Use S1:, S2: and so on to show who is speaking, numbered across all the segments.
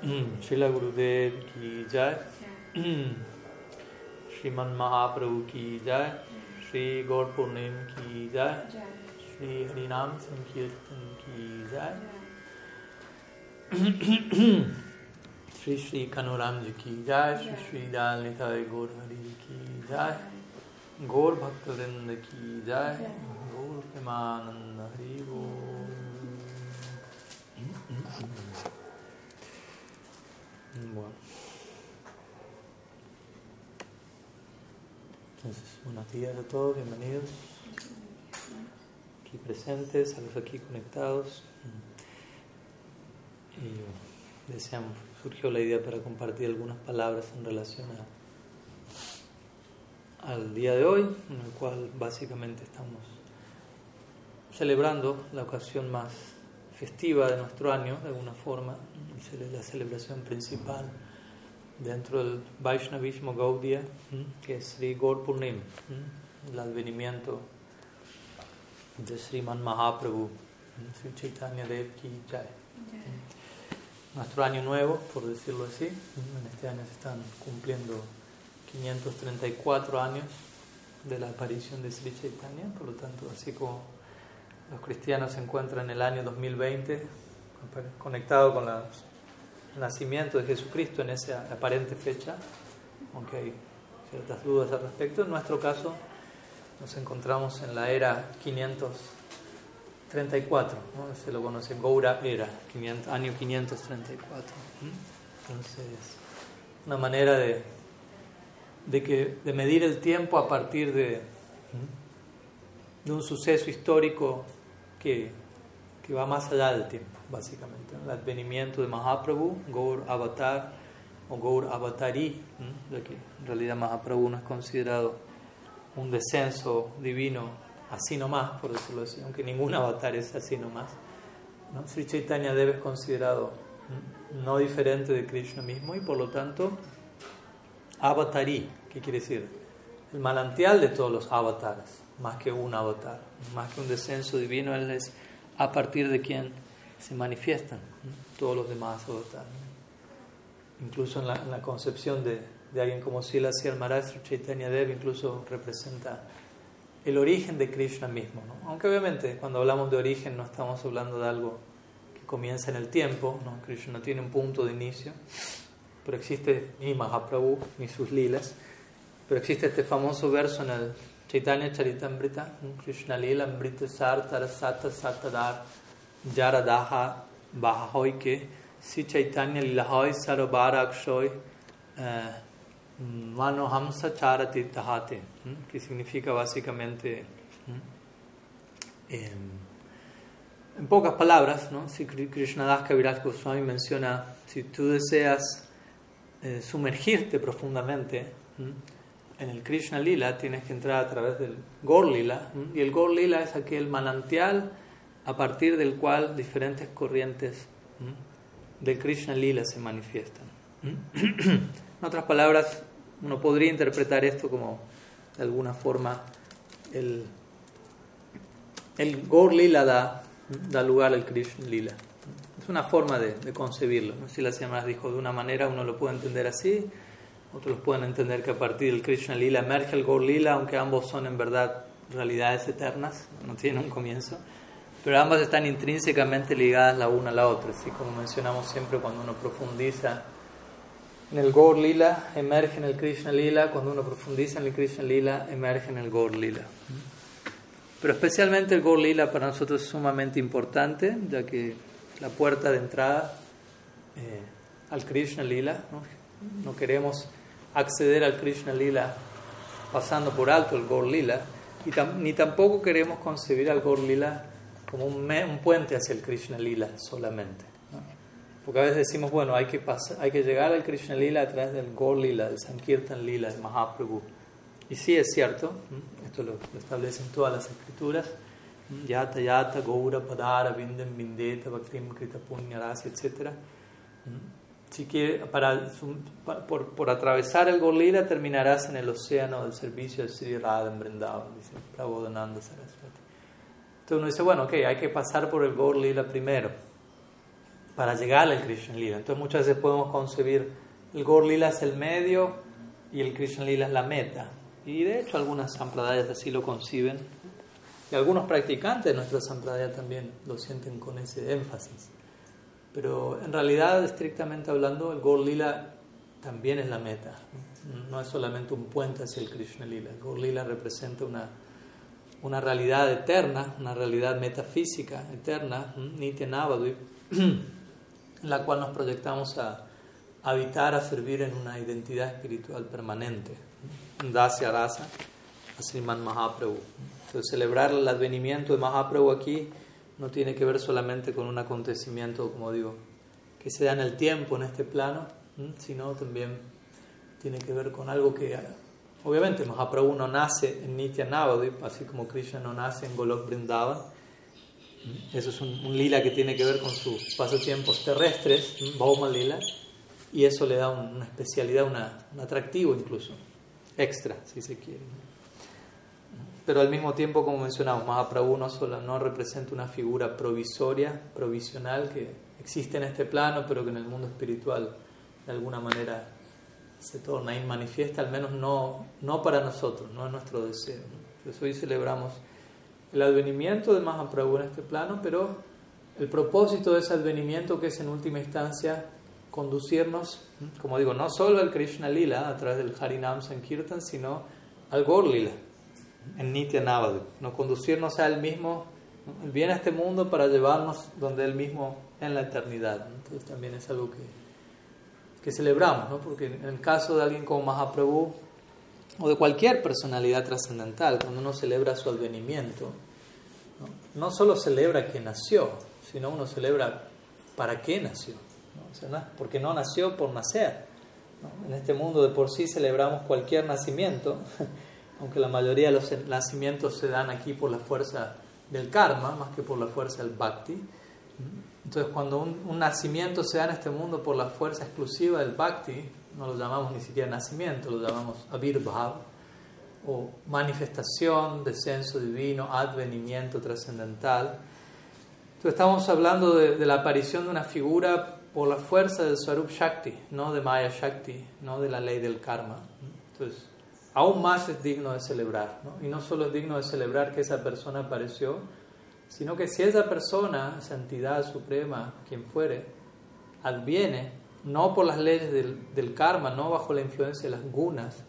S1: Srila Gurudev ki jai, Sriman Mahaprabhu ki jai, Sri Gaur Purnim ki jai, Sri Harinam Sankirtan ki jai, Sri Sri Kanuram ji ki jai, Sri Sri Dal Nitai Gaur Hari ki jai, Gaur Bhaktavrinda ki jai, Gaur Premananda Hari Gaur. Bueno. Entonces, buenos días a todos, bienvenidos. Aquí presentes, a los aquí conectados. Y deseamos, surgió la idea para compartir algunas palabras en relación a, al día de hoy, en el cual básicamente estamos celebrando la ocasión más festiva de nuestro año, de alguna forma, la celebración principal dentro del Vaishnavismo Gaudiya, que es Sri Gaur Purnim, el advenimiento de Sriman Mahaprabhu, Sri Chaitanya Dev Ki Jai. Nuestro año nuevo, por decirlo así, en este año se están cumpliendo 534 años de la aparición de Sri Chaitanya, por lo tanto, así como los cristianos se encuentran en el año 2020 conectado con el nacimiento de Jesucristo en esa aparente fecha, aunque hay ciertas dudas al respecto. En nuestro caso nos encontramos en la era 534, se lo conoce Goura Era, año 534. Entonces, una manera de, de, que, de medir el tiempo a partir de, de un suceso histórico que, que va más allá del tiempo, básicamente. El advenimiento de Mahaprabhu, Gaur Avatar o Gaur Avatari, de que en realidad Mahaprabhu no es considerado un descenso divino así nomás, por decirlo así, aunque ningún avatar es así nomás. ¿no? Sri Chaitanya debe ser considerado no diferente de Krishna mismo y por lo tanto Avatari, ¿qué quiere decir? El manantial de todos los avatares más que un avatar, más que un descenso divino, Él es a partir de quien se manifiestan todos los demás avatares. Incluso en la, concepción de, de, alguien como Sila el Maharaj Chaitanya Dev, incluso representa el origen de Krishna mismo. Aunque obviamente cuando hablamos de origen no estamos hablando de algo que comienza en el tiempo, ¿no? Krishna no tiene un punto de inicio, pero existe ni Mahaprabhu ni sus lilas, pero existe este famoso verso en el Chaitanya Charitamrita, Krishna Lila Amrita Sar Tarasata Satadar Jaradaha Bahahoy que Si Chaitanya Lilahoy Sarabara Akshoy Mano Hamsa Charati Tahate, que significa básicamente, en pocas palabras, ¿no? si Krishnadas Kaviraj Goswami menciona, si tú deseas eh, sumergirte profundamente, en el Krishna Lila tienes que entrar a través del Gor Lila, y el Gor Lila es aquel manantial a partir del cual diferentes corrientes del Krishna Lila se manifiestan. en otras palabras, uno podría interpretar esto como, de alguna forma, el, el Lila da, lugar al Krishna Lila. Es una forma de, concebirlo. Si la señora dijo de una manera, uno lo puede entender así, otros pueden entender que a partir del Krishna Lila emerge el Gaur Lila, aunque ambos son en verdad realidades eternas, no tienen un comienzo, pero ambas están intrínsecamente ligadas la una a la otra. Así como mencionamos siempre cuando uno profundiza en el Gaur Lila, emerge en el Krishna Lila, cuando uno profundiza en el Krishna Lila, emerge en el Gaur Lila. Pero especialmente el Gaur Lila para nosotros es sumamente importante, ya que la puerta de entrada eh, al Krishna Lila, ¿no? no queremos acceder al Krishna Lila pasando por alto el Gaur Lila, y ni tampoco queremos concebir al Gaur Lila como un, puente hacia el Krishna Lila solamente. Porque a veces decimos, bueno, hay que, llegar al Krishna Lila a través del Gaur Lila, del Sankirtan Lila, del Mahaprabhu. Y sí es cierto, esto lo, establecen todas las escrituras, Yata Yata, Gaura, Padara, Vindem, Vindeta, Bhaktim, Krita Punya, etc si quiere, para, por, por, atravesar el Golila terminarás en el océano del servicio de Sri Radha en Vrindavan, dice Prabodhananda Saraswati. Entonces uno dice, bueno, ok, hay que pasar por el Golila primero para llegar al Krishna Lila. Entonces muchas veces podemos concebir el Gaur Lila es el medio y el Krishna Lila es la meta. Y de hecho algunas sampradayas así lo conciben. Y algunos practicantes de nuestra sampradaya también lo sienten con ese énfasis. Pero en realidad, estrictamente hablando, el Gaur Lila también es la meta. No es solamente un puente hacia el Krishna Lila. El Gaur Lila representa una, una realidad eterna, una realidad metafísica eterna, Nitya Navadvip en la cual nos proyectamos a habitar, a servir en una identidad espiritual permanente. Dasya Rasa, Sriman Mahaprabhu. Entonces, celebrar el advenimiento de Mahaprabhu aquí no tiene que ver solamente con un acontecimiento, como digo, que se da en el tiempo, en este plano, sino también tiene que ver con algo que, obviamente, Mahaprabhu no nace en Nitya Navadip, así como Krishna no nace en Golok Vrindavan, eso es un, lila que tiene que ver con sus pasatiempos terrestres, Bauma Lila, y eso le da una especialidad, un atractivo incluso, extra, si se quiere. Pero al mismo tiempo, como mencionamos, Mahaprabhu no solo no representa una figura provisoria, provisional, que existe en este plano, pero que en el mundo espiritual de alguna manera se torna y manifiesta, al menos no, no para nosotros, no es nuestro deseo. Entonces hoy celebramos el advenimiento de Mahaprabhu en este plano, pero el propósito de ese advenimiento que es en última instancia conducirnos, como digo, no solo al Krishna Lila a través del Harinam Sankirtan, sino al Gaur Lila en Nitya Navadu, no conducirnos a él mismo, ¿no? viene a este mundo para llevarnos donde él mismo en la eternidad. Entonces también es algo que, que celebramos, ¿no? porque en el caso de alguien como Mahaprabhu, o de cualquier personalidad trascendental, cuando uno celebra su advenimiento, ¿no? solo celebra que nació, sino uno celebra para qué nació. ¿no? porque no nació por nacer. En este mundo de por sí celebramos cualquier nacimiento, aunque la mayoría de los nacimientos se dan aquí por la fuerza del karma, más que por la fuerza del bhakti. Entonces, cuando un, nacimiento se da en este mundo por la fuerza exclusiva del bhakti, no lo llamamos ni siquiera nacimiento, lo llamamos avirbhav, o manifestación, descenso divino, advenimiento trascendental. Entonces estamos hablando de, la aparición de una figura por la fuerza del Swarup Shakti, no de Maya Shakti, no de la ley del karma. Entonces, aún más es digno de celebrar. Y no solo es digno de celebrar que esa persona apareció, sino que si esa persona, esa entidad suprema, quien fuere, adviene no por las leyes del, karma, no bajo la influencia de las gunas,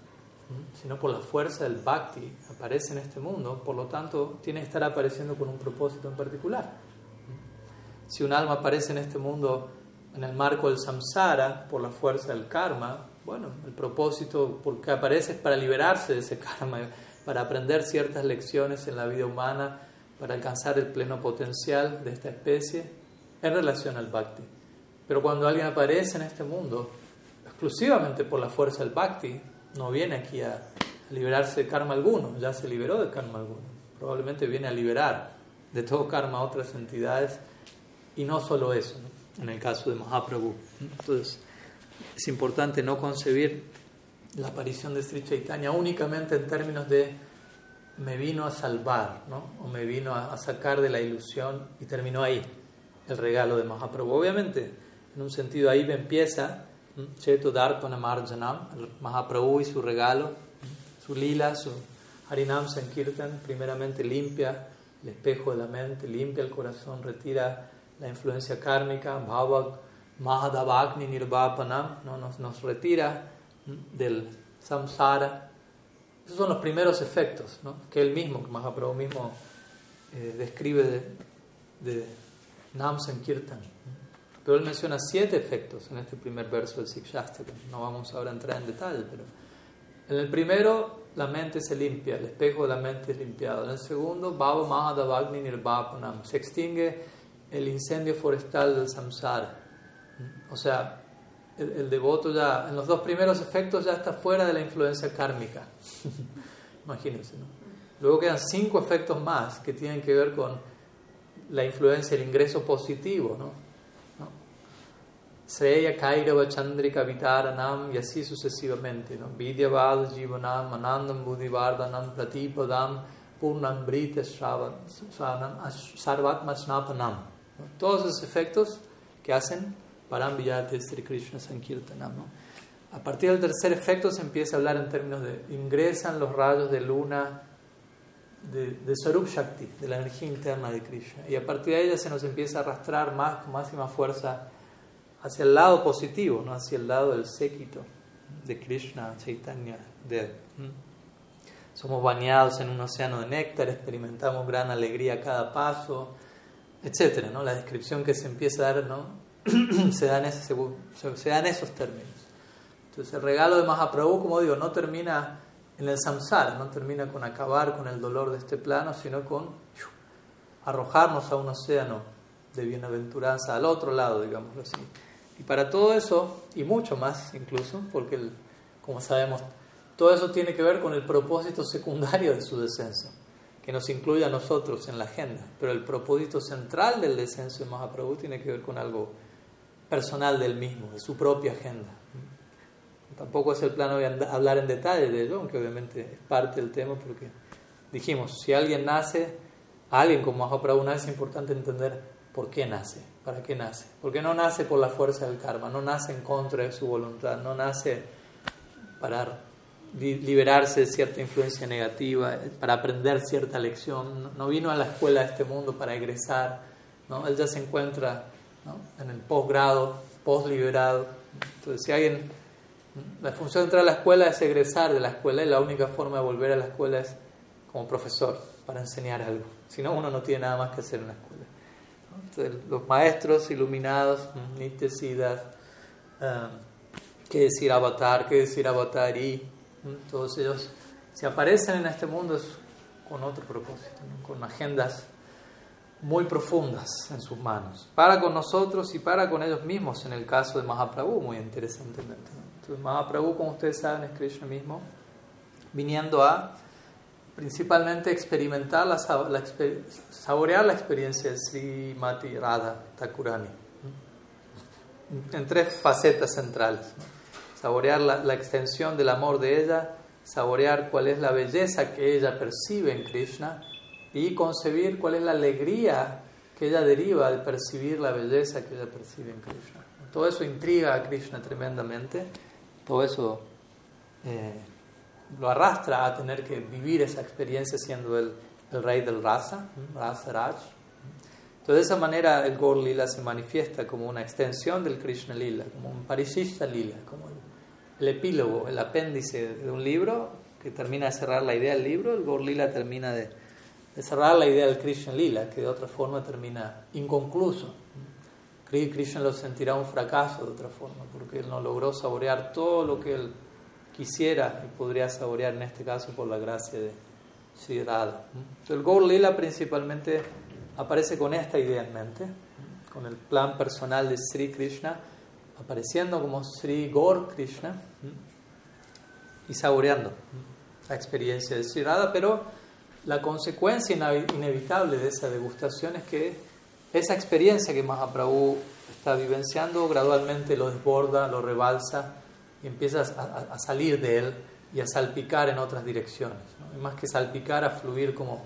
S1: sino por la fuerza del bhakti, aparece en este mundo, por lo tanto tiene que estar apareciendo con un propósito en particular. Si un alma aparece en este mundo en el marco del samsara, por la fuerza del karma, bueno, el propósito porque aparece es para liberarse de ese karma, para aprender ciertas lecciones en la vida humana, para alcanzar el pleno potencial de esta especie en relación al bhakti. Pero cuando alguien aparece en este mundo, exclusivamente por la fuerza del bhakti, no viene aquí a, liberarse de karma alguno, ya se liberó de karma alguno. Probablemente viene a liberar de todo karma a otras entidades y no solo eso, en el caso de Mahaprabhu. Entonces, es importante no concebir la aparición de Sri Chaitanya únicamente en términos de me vino a salvar, ¿no? o me vino a, sacar de la ilusión y terminó ahí el regalo de Mahaprabhu. Obviamente, en un sentido ahí empieza Cheto Darpana Marjanam, Mahaprabhu y su regalo, su lila, su Harinam Sankirtan, primeramente limpia el espejo de la mente, limpia el corazón, retira la influencia kármica, Bhava Mahadavagni Nirvapanam, ¿no? nos, nos retira del samsara. Esos son los primeros efectos que él mismo, que Mahaprabhu mismo eh, describe de, de Nam Sankirtan. Pero él menciona siete efectos en este primer verso del Sikshastra. No vamos ahora a entrar en detalle, pero en el primero la mente se limpia, el espejo de la mente es limpiado. En el segundo, Bhava Mahadavagni Nirvapanam, se extingue el incendio forestal del samsara. O sea, el, devoto ya, en los dos primeros efectos ya está fuera de la influencia kármica. Imagínense, ¿no? Luego quedan cinco efectos más que tienen que ver con la influencia, el ingreso positivo, ¿no? Sreya Kairava Chandrika Vitaranam y así sucesivamente. ¿no? Vidyavad Jivanam Anandam Buddhivardhanam Pratipadam Purnam Brita Sarvatma Snapanam. Todos esos efectos que hacen Parambiyate Sri Krishna Sankirtanam. ¿no? A partir del tercer efecto se empieza a hablar en términos de ingresan los rayos de luna de, de Shakti, de la energía interna de Krishna. Y a partir de ella se nos empieza a arrastrar más, con máxima fuerza hacia el lado positivo, ¿no? hacia el lado del séquito de Krishna, Chaitanya, de Somos bañados en un océano de néctar, experimentamos gran alegría a cada paso, etc. ¿no? La descripción que se empieza a dar ¿no? se, da en ese, se da en esos términos. Entonces el regalo de Mahaprabhu, como digo, no termina en el samsara, no termina con acabar con el dolor de este plano, sino con arrojarnos a un océano de bienaventuranza al otro lado, digámoslo así. Y para todo eso, y mucho más incluso, porque como sabemos, todo eso tiene que ver con el propósito secundario de su descenso, que nos incluye a nosotros en la agenda. Pero el propósito central del descenso de Mahaprabhu tiene que ver con algo personal del mismo, de su propia agenda. Tampoco es el plano de hablar en detalle de ello, aunque obviamente es parte del tema, porque dijimos, si alguien nace, alguien como Mahaprabhu es importante entender por qué nace, para qué nace. Porque no nace por la fuerza del karma, no nace en contra de su voluntad, no nace para liberarse de cierta influencia negativa, para aprender cierta lección, no vino a la escuela de este mundo para egresar, ¿no? él ya se encuentra en el posgrado, posliberado. Entonces, si alguien la función de entrar a la escuela es egresar de la escuela y la única forma de volver a la escuela es como profesor, para enseñar algo. Si no, uno no tiene nada más que hacer en la escuela. Entonces, los maestros iluminados, Nityasidas, uh, qué decir avatar, qué decir y todos ellos, si aparecen en este mundo es con otro propósito, con agendas muy profundas en sus manos, para con nosotros y para con ellos mismos, en el caso de Mahaprabhu, muy interesantemente. Entonces, Mahaprabhu, como ustedes saben, es Krishna mismo, viniendo a principalmente experimentar, la, saborear la experiencia de Sri Mati Radha Thakurani en tres facetas centrales. Saborear la, la extensión del amor de ella, saborear cuál es la belleza que ella percibe en Krishna y concebir cuál es la alegría que ella deriva de percibir la belleza que ella percibe en Krishna. Todo eso intriga a Krishna tremendamente todo eso eh, lo arrastra a tener que vivir esa experiencia siendo el, el rey del Rasa, Rasa Raj. Entonces, de esa manera el Gaur Lila se manifiesta como una extensión del Krishna Lila, como un Parishishta Lila, como el, epílogo, el apéndice de un libro que termina de cerrar la idea del libro, el Gaur Lila termina de, de cerrar la idea del Krishna Lila, que de otra forma termina inconcluso. Krishna lo sentirá un fracaso de otra forma, porque él no logró saborear todo lo que él quisiera y podría saborear en este caso por la gracia de Sri Radha. el Gaur Lila principalmente aparece con esta idea en mente, con el plan personal de Sri Krishna, apareciendo como Sri Gaur Krishna y saboreando la experiencia de Sri Radha, pero la consecuencia inevitable de esa degustación es que esa experiencia que Mahaprabhu está vivenciando gradualmente lo desborda, lo rebalsa y empieza a, salir de él y a salpicar en otras direcciones. Y más que salpicar, a fluir como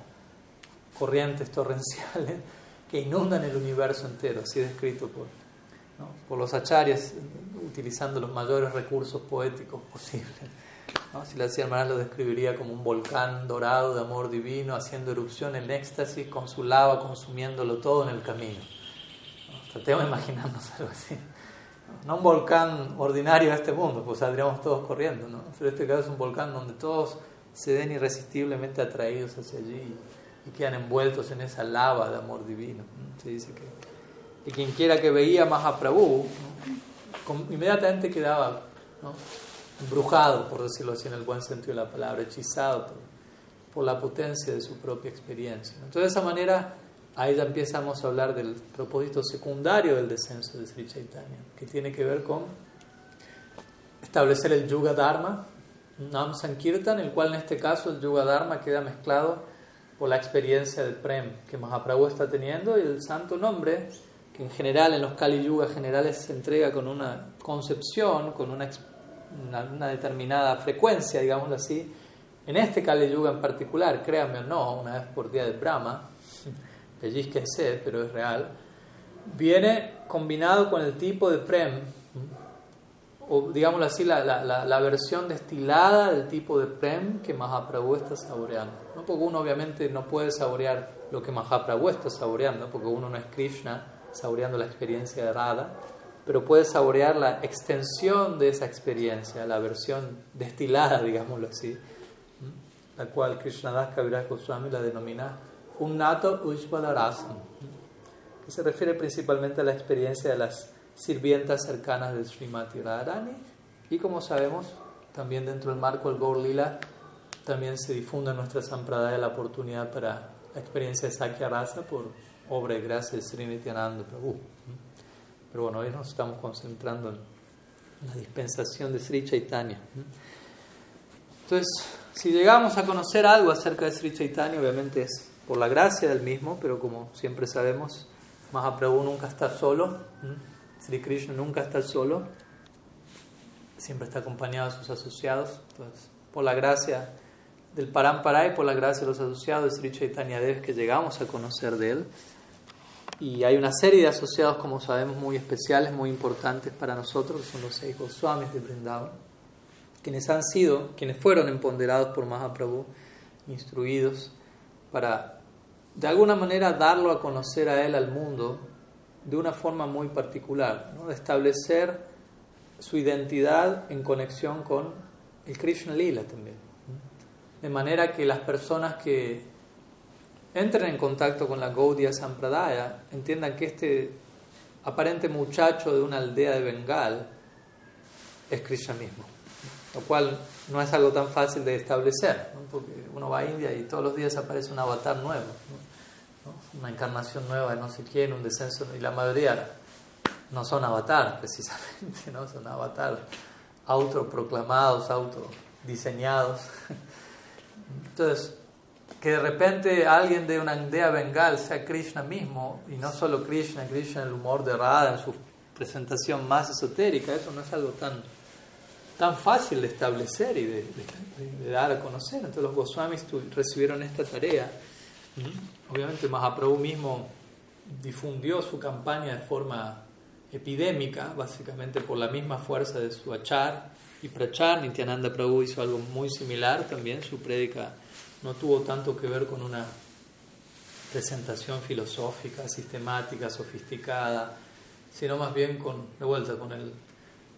S1: corrientes torrenciales que inundan el universo entero, así descrito por, por los acharyas, utilizando los mayores recursos poéticos posibles. Si la hermana lo describiría como un volcán dorado de amor divino, haciendo erupción en éxtasis, con su lava consumiéndolo todo en el camino. Tratemos de imaginarnos algo así. No un volcán ordinario de este mundo, pues saldríamos todos corriendo, ¿no? pero este caso es un volcán donde todos se ven irresistiblemente atraídos hacia allí y quedan envueltos en esa lava de amor divino. Se dice que y quien quiera que veía más a Prabhu, inmediatamente quedaba ¿no? Embrujado, por decirlo así en el buen sentido de la palabra, hechizado por, la potencia de su propia experiencia. Entonces, de esa manera, ahí ya empezamos a hablar del propósito secundario del descenso de Sri Chaitanya, que tiene que ver con establecer el Yuga Dharma, Nam Sankirtan, el cual en este caso el Yuga Dharma queda mezclado por la experiencia del Prem que Mahaprabhu está teniendo y el santo nombre, que en general en los Kali Yuga generales se entrega con una concepción, con una experiencia una, determinada frecuencia, digámoslo así. En este Kali Yuga en particular, créanme o no, una vez por día de Brahma, pellizquense, pero es real, viene combinado con el tipo de prem, o digámoslo así, la, la, la, versión destilada del tipo de prem que Mahaprabhu está saboreando. ¿no? Porque uno obviamente no puede saborear lo que Mahaprabhu está saboreando, porque uno no es Krishna saboreando la experiencia de Radha, pero puede saborear la extensión de esa experiencia, la versión destilada, digámoslo así, la cual Krishnadas Kaviraj Goswami la denomina Unnato Ujvala Rasam, que se refiere principalmente a la experiencia de las sirvientas cercanas de Srimati Radharani. Y como sabemos, también dentro del marco del Gaur Lila también se difunde en nuestra Sampradaya la oportunidad para la experiencia de Sakya Rasa por obra y gracia de Sri Prabhu. Pero bueno, hoy nos estamos concentrando en la dispensación de Sri Chaitanya. Entonces, si llegamos a conocer algo acerca de Sri Chaitanya, obviamente es por la gracia del mismo, pero como siempre sabemos, Mahaprabhu nunca está solo. Sri Krishna nunca está solo, siempre está acompañado de sus asociados. Entonces, por la gracia del Parampara y por la gracia de los asociados de Sri Chaitanya Dev que llegamos a conocer de él. Y hay una serie de asociados, como sabemos, muy especiales, muy importantes para nosotros, que son los seis Goswamis de Vrindavan, quienes han sido, quienes fueron empoderados por Mahaprabhu, instruidos para de alguna manera darlo a conocer a él al mundo de una forma muy particular, ¿no? de establecer su identidad en conexión con el Krishna Lila también. De manera que las personas que entren en contacto con la Gaudiya Sampradaya entiendan que este aparente muchacho de una aldea de Bengal es Krishna mismo, lo cual no es algo tan fácil de establecer, porque uno va a India y todos los días aparece un avatar nuevo una encarnación nueva de no sé quién, un descenso, y la mayoría no son avatar precisamente, ¿no? son avatar autoproclamados, autodiseñados. Entonces, que de repente alguien de una aldea bengal sea Krishna mismo, y no solo Krishna, Krishna el humor de Radha en su presentación más esotérica, eso no es algo tan, tan fácil de establecer y de, de dar a conocer. Entonces los Goswamis recibieron esta tarea Obviamente Mahaprabhu mismo difundió su campaña de forma epidémica, básicamente por la misma fuerza de su achar y prachar. Nityananda Prabhu hizo algo muy similar también, su prédica no tuvo tanto que ver con una presentación filosófica, sistemática, sofisticada, sino más bien con, de vuelta, con el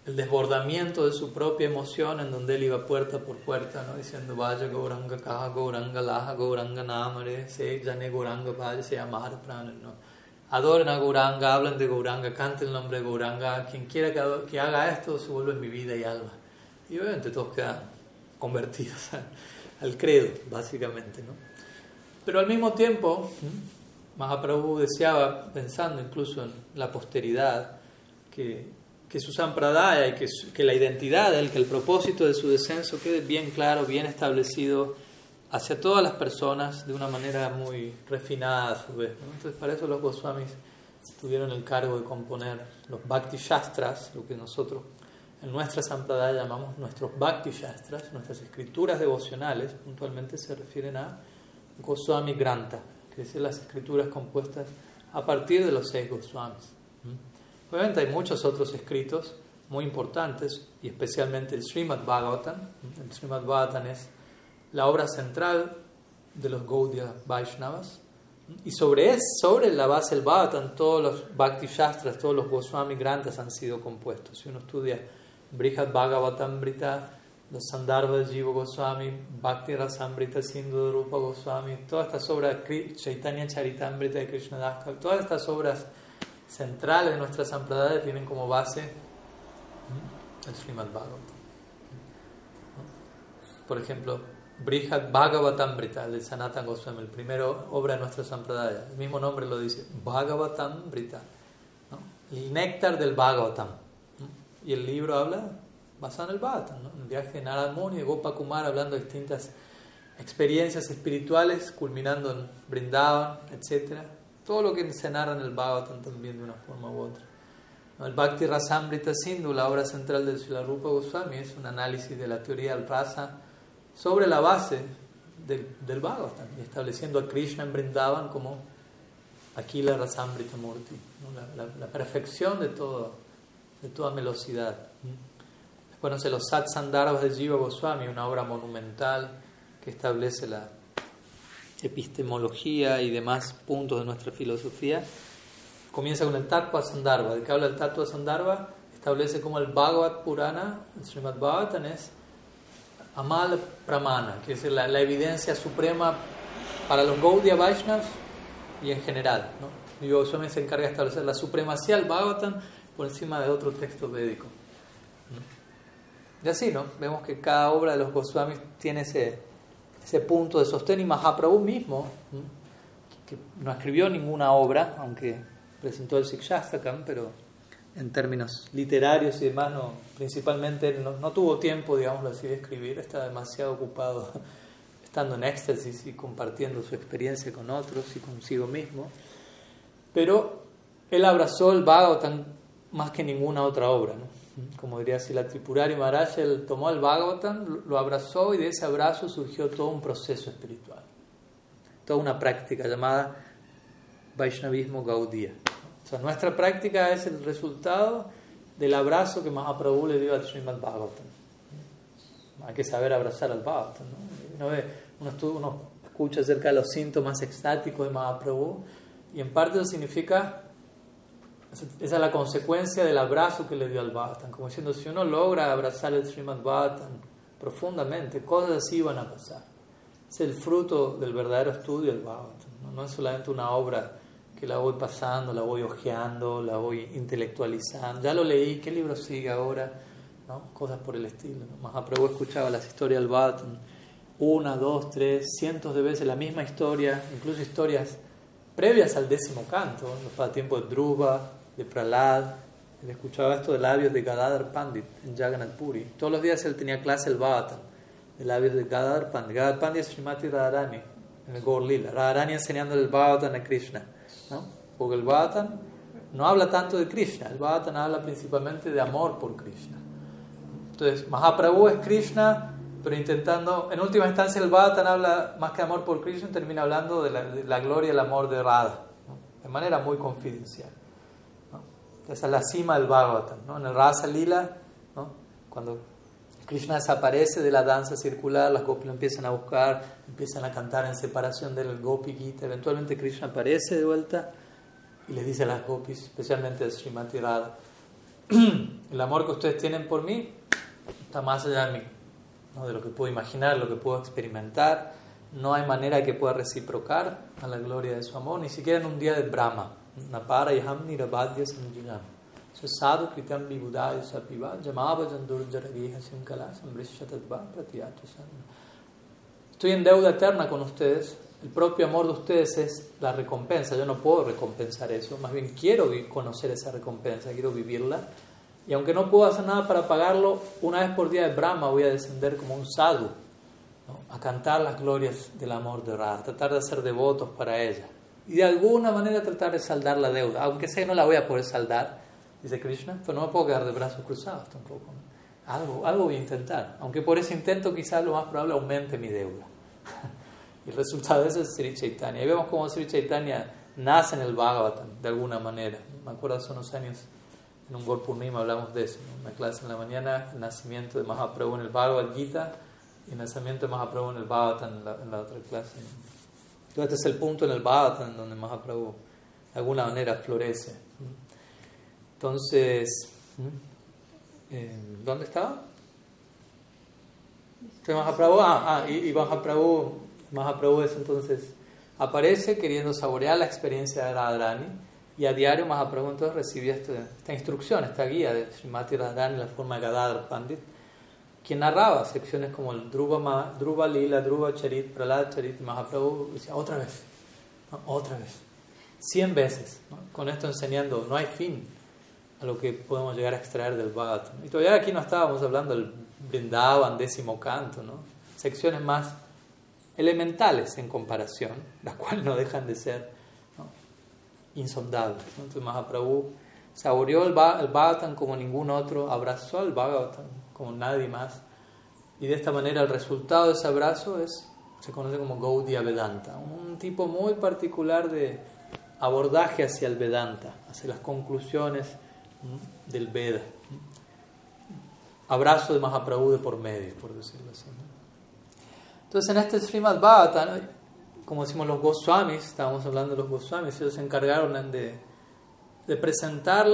S1: el desbordamiento de su propia emoción en donde él iba puerta por puerta, ¿no? diciendo vaya Gauranga Kaha Gauranga Laha Gauranga Namare Se Jane Gauranga Vaya Se Amar ¿no? Adoren a Gauranga, hablan de Gauranga, canten el nombre de Gauranga, quien quiera que, haga esto se vuelve mi vida y alma. Y obviamente todos quedan convertidos al, credo, básicamente. ¿no? Pero al mismo tiempo, Mahaprabhu deseaba, pensando incluso en la posteridad, que que su sampradaya y que, que la identidad de él, que el propósito de su descenso quede bien claro, bien establecido hacia todas las personas de una manera muy refinada a su vez. Entonces, para eso los Goswamis tuvieron el cargo de componer los Bhakti Shastras, lo que nosotros en nuestra sampradaya llamamos nuestros Bhakti Shastras, nuestras escrituras devocionales, puntualmente se refieren a Goswami Granta, que es las escrituras compuestas a partir de los seis Goswamis. Obviamente hay muchos otros escritos muy importantes, y especialmente el Srimad Bhagavatam. El Srimad Bhagavatam es la obra central de los Gaudiya Vaishnavas. Y sobre, sobre la base del Bhagavatam, todos los Bhakti Shastras, todos los Goswami Granthas han sido compuestos. Si uno estudia Brihad Bhagavatam Brita, los Sandarbha Jiva Goswami, Bhakti Rasambrita, Sindhu Rupa Goswami, todas estas obras, Chaitanya Charitambrita de Krishna Das, todas estas obras centrales de nuestra sampradaya tienen como base el Srimad Bhagavatam. Por ejemplo, Brihad Bhagavatambrita de Sanatan Goswami, el primero obra de nuestra sampradaya. El mismo nombre lo dice, Bhagavatambrita, ¿no? el néctar del Bhagavatam. Y el libro habla basado en el Bhagavatam, ¿no? un viaje de Narad Muni y Gopakumar hablando de distintas experiencias espirituales, culminando en Brindavan, etc todo lo que se narra en el Bhagavatam también de una forma u otra. El Bhakti Rasamrita Sindhu, la obra central de Srila Rupa Goswami, es un análisis de la teoría del rasa sobre la base del, del Bhagavatam, estableciendo a Krishna en Brindavan como Aquila Rasambrita Murti, la, perfección de, todo, de toda velocidad. Después, no los Sat Sandarbhas de Jiva Goswami, una obra monumental que establece la epistemología y demás puntos de nuestra filosofía. Comienza con el Tattva Sandarbha. ¿De qué habla el Tattva Sandarbha? Establece como el Bhagavad Purana, el Srimad Bhagavatam es Amal Pramana, que es la, la evidencia suprema para los Gaudiya Vaishnavas y en general. ¿no? Y Goswami se encarga de establecer la supremacía del Bhagavatam por encima de otro texto védico. Y así, ¿no? Vemos que cada obra de los Goswamis tiene ese, ese punto de sostén y Mahaprabhu mismo, que no escribió ninguna obra, aunque presentó el Sikshastakam, pero en términos literarios y demás, no, principalmente no, no tuvo tiempo, digamos así, de escribir, estaba demasiado ocupado estando en éxtasis y compartiendo su experiencia con otros y consigo mismo. Pero él abrazó el Bhagavatam más que ninguna otra obra. Como diría así la Tripurari Maharaj, él tomó el Bhagavatam, lo abrazó y de ese abrazo surgió todo un proceso espiritual. Toda una práctica llamada Vaishnavismo Gaudiya. O sea, nuestra práctica es el resultado del abrazo que Mahaprabhu le dio al Srimad Bhagavatam. Hay que saber abrazar al Bhagavatam. ¿no? uno, escucha acerca de los síntomas extáticos de Mahaprabhu y en parte eso significa, esa es la consecuencia del abrazo que le dio al Bhagavatam, como diciendo, si uno logra abrazar el Srimad Bhagavatam profundamente, cosas así van a pasar. Es el fruto del verdadero estudio del Bhagavatam, ¿no? es solamente una obra que la voy pasando, la voy hojeando, la voy intelectualizando. Ya lo leí, ¿qué libro sigue ahora? ¿No? Cosas por el estilo. ¿no? Mahaprabhu escuchaba las historias del Bhagavatam una, dos, tres, cientos de veces la misma historia, incluso historias previas al décimo canto, los tiempo de Dhruva, de Pralad. Él escuchaba esto de labios de Gadadhar Pandit en Jagannath Puri. Todos los días él tenía clase el Bhavatam, de labios de Gadadhar Pandit. Gadadhar Pandit es Srimati Radharani en el Gaur Lila. Radharani enseñando el Bhavatam a Krishna. ¿no? Porque el Bhavatam no habla tanto de Krishna, el Bhavatam habla principalmente de amor por Krishna. Entonces, Mahaprabhu es Krishna pero intentando, en última instancia el Bhagavatam habla más que amor por Krishna, termina hablando de la, gloria y el amor de Radha, de manera muy confidencial. Esa es la cima del Bhagavatam. ¿no? En el Rasa Lila, cuando Krishna desaparece de la danza circular, las gopis lo empiezan a buscar, empiezan a cantar en separación del Gopi Gita, eventualmente Krishna aparece de vuelta y les dice a las gopis, especialmente a Srimati Radha, el amor que ustedes tienen por mí está más allá de mí de lo que puedo imaginar, lo que puedo experimentar. No hay manera que pueda reciprocar a la gloria de su amor, ni siquiera en un día de Brahma. Estoy en deuda eterna con ustedes. El propio amor de ustedes es la recompensa. Yo no puedo recompensar eso. Más bien quiero conocer esa recompensa, quiero vivirla y aunque no puedo hacer nada para pagarlo, una vez por día de Brahma voy a descender como un sadhu a cantar las glorias del amor de Radha, tratar de ser devotos para ella. Y de alguna manera tratar de saldar la deuda, aunque sé no la voy a poder saldar, dice Krishna, pero no me puedo quedar de brazos cruzados tampoco. Algo, algo voy a intentar, aunque por ese intento quizás lo más probable aumente mi deuda. y el resultado de eso es Sri Chaitanya. Y vemos cómo Sri Chaitanya nace en el Bhagavatam, de alguna manera. Me acuerdo hace unos años en un Gorpurnima hablamos de eso, una clase en la mañana, el nacimiento de Mahaprabhu en el Bhagavad Gita y el nacimiento de Mahaprabhu en el Bhagavatam en la, otra clase. Entonces este es el punto en el Bhagavatam donde Mahaprabhu de alguna manera florece. Entonces, eh, ¿dónde estaba? Mahaprabhu, ah, ah, y, y Mahaprabhu, Mahaprabhu es entonces, aparece queriendo saborear la experiencia de Radharani y a diario Mahaprabhu entonces recibía este, esta instrucción, esta guía de Srimati Radharani la forma de Gadadhar Pandit, quien narraba secciones como el Dhruva, Dhruva Lila, Dhruva Charit, Pralad Charit, Mahaprabhu decía otra vez, otra vez, cien veces, con esto enseñando, no hay fin a lo que podemos llegar a extraer del Bhagavatam. Y todavía aquí no estábamos hablando del Vrindavan, décimo canto, ¿no? secciones más elementales en comparación, las cuales no dejan de ser insondable. Entonces Mahaprabhu saboreó el, Bhagavatam como ningún otro, abrazó al Bhagavatam como nadie más. Y de esta manera el resultado de ese abrazo es, se conoce como Gaudiya Vedanta, un tipo muy particular de, abordaje hacia el Vedanta, hacia las conclusiones del Veda. Abrazo de Mahaprabhu de por medio, por decirlo así. Entonces en este Srimad Bhagavatam, como decimos los Goswamis, estábamos hablando de los Goswamis, ellos se encargaron de, de presentar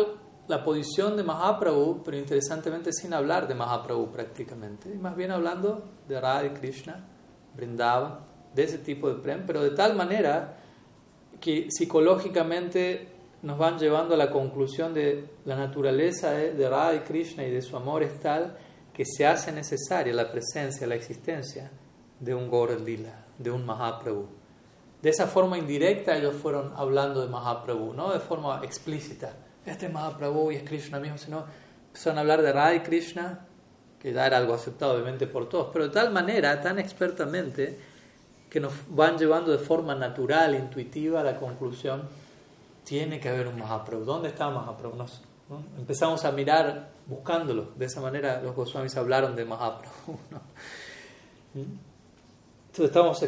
S1: la posición de Mahaprabhu, pero interesantemente sin hablar de Mahaprabhu prácticamente, y más bien hablando de Radha Krishna, de ese tipo de prem, pero de tal manera que psicológicamente nos van llevando a la conclusión de la naturaleza de Radha Krishna y de su amor es tal que se hace necesaria la presencia, la existencia de un Gaur Lila, de un Mahaprabhu. De esa forma indirecta ellos fueron hablando de Mahaprabhu, no de forma explícita. Este es Mahaprabhu y es Krishna mismo, sino empezaron a hablar de Radha y Krishna, que ya era algo aceptado obviamente por todos, pero de tal manera, tan expertamente, que nos van llevando de forma natural, intuitiva a la conclusión, tiene que haber un Mahaprabhu. ¿Dónde está Mahaprabhu? Empezamos a mirar buscándolo. De esa manera los Goswamis hablaron de Mahaprabhu. Entonces estamos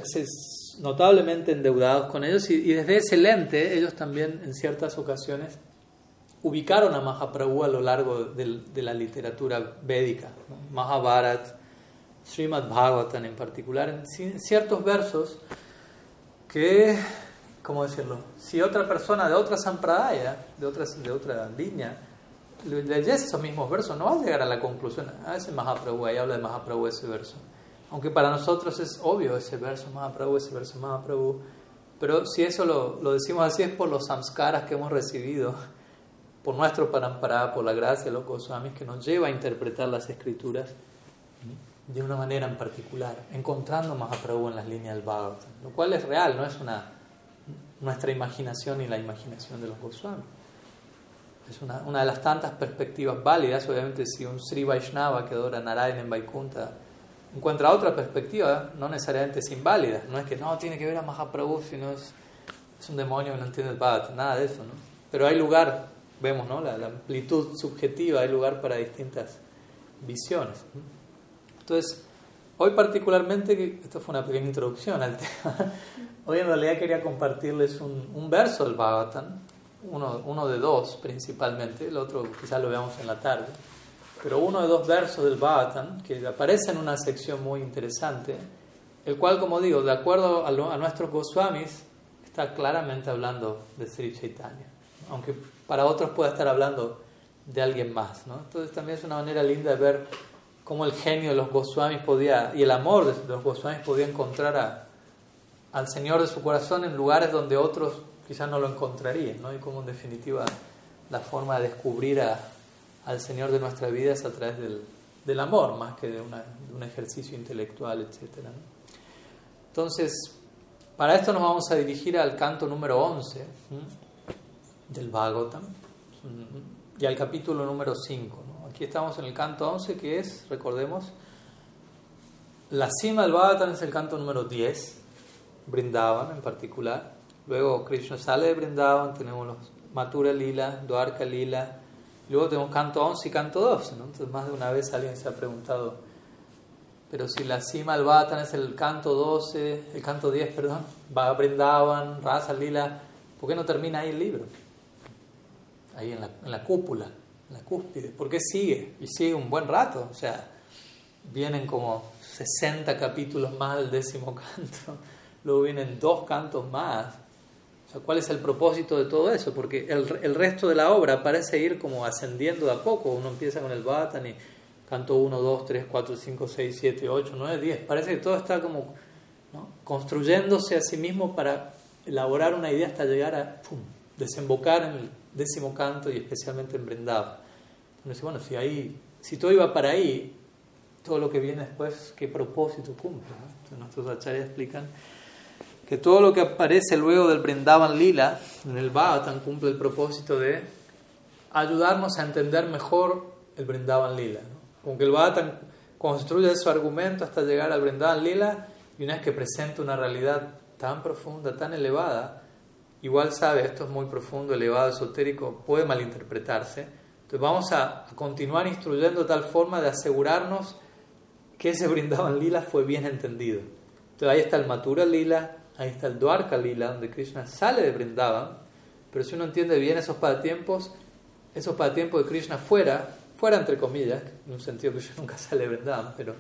S1: notablemente endeudados con ellos y, desde ese lente ellos también en ciertas ocasiones ubicaron a Mahaprabhu a lo largo de, la literatura védica, Mahabharat, Srimad Bhagavatam en particular, en ciertos versos que, ¿cómo decirlo? Si otra persona de otra sampradaya, de otra, de otra línea, leyese esos mismos versos, no va a llegar a la conclusión, ah, ese Mahaprabhu, ahí habla de Mahaprabhu ese verso. Aunque para nosotros es obvio ese verso Mahaprabhu, ese verso Mahaprabhu, pero si eso lo, lo decimos así es por los samskaras que hemos recibido, por nuestro parampara, por la gracia de los Goswamis que nos lleva a interpretar las escrituras de una manera en particular, encontrando Mahaprabhu en las líneas del Bhagavatam, lo cual es real, no es una, nuestra imaginación y la imaginación de los Goswamis. Es una, una, de las tantas perspectivas válidas, obviamente si un Sri Vaishnava que adora Narayana en Vaikunta encuentra otra perspectiva, no necesariamente es inválida, no es que no, tiene que ver a Mahaprabhu, sino es, es un demonio que no entiende el Bhagavatam, nada de eso, ¿no? Pero hay lugar, vemos, ¿no? La, la amplitud subjetiva, hay lugar para distintas visiones. Entonces, hoy particularmente, esto fue una pequeña introducción al tema, hoy en realidad quería compartirles un, un verso del Bhagavatam, uno, uno, de dos principalmente, el otro quizás lo veamos en la tarde, pero uno de dos versos del Bhagavatam que aparece en una sección muy interesante, el cual, como digo, de acuerdo a, a nuestros Goswamis, está claramente hablando de Sri Chaitanya, aunque para otros pueda estar hablando de alguien más. ¿no? Entonces también es una manera linda de ver cómo el genio de los Goswamis podía, y el amor de los Goswamis podía encontrar al Señor de su corazón en lugares donde otros quizás no lo encontrarían, ¿no? y cómo en definitiva la forma de descubrir al Señor de nuestra vida es a través del, amor, más que de, un ejercicio intelectual, etc. Entonces, para esto nos vamos a dirigir al canto número 11 ¿sí? Del Bhagavatam y al capítulo número 5. ¿no? Aquí estamos en el canto 11, que es, recordemos, la cima del Bhagavatam es el canto número 10, Brindavan en particular. Luego Krishna sale de Brindavan, tenemos los Mathura Lila, Dwarka Lila. Luego tenemos canto 11 y canto 12. ¿no? Entonces, más de una vez alguien se ha preguntado, pero si la cima del Bhagavatam es el canto 12, el canto 10, perdón, va Brindavan, Rasa Lila, ¿por qué no termina ahí el libro? Ahí en la, en la cúpula la cúspide. ¿Por qué sigue? Y sigue un buen rato. O sea, vienen como 60 capítulos más del décimo canto. Luego vienen dos cantos más. O sea, ¿cuál es el propósito de todo eso? Porque el, el resto de la obra parece ir como ascendiendo de a poco. Uno empieza con el Bhattan y canto 1, 2, 3, 4, 5, 6, 7, 8, 9, 10. Parece que todo está como ¿no? construyéndose a sí mismo para elaborar una idea hasta llegar a pum, desembocar en el décimo canto y especialmente en Brendava. Entonces, bueno, si, ahí, si todo iba para ahí, todo lo que viene después, ¿qué propósito cumple? Entonces, nuestros acharyas explican que todo lo que aparece luego del Brindavan Lila, en el Bhagavatam, cumple el propósito de ayudarnos a entender mejor el Brindavan Lila. ¿no? Como que el Bhagavatam construye su argumento hasta llegar al Brindavan Lila y una vez que presenta una realidad tan profunda, tan elevada, igual sabe, esto es muy profundo, elevado, esotérico, puede malinterpretarse. Entonces vamos a, continuar instruyendo de tal forma de asegurarnos que ese Brindavan Lila fue bien entendido. Entonces ahí está el Matura Lila, ahí está el Dwarka Lila, donde Krishna sale de Brindavan, pero si uno entiende bien esos pasatiempos, esos pasatiempos de Krishna fuera, fuera entre comillas, en un sentido que yo nunca sale verdad, pero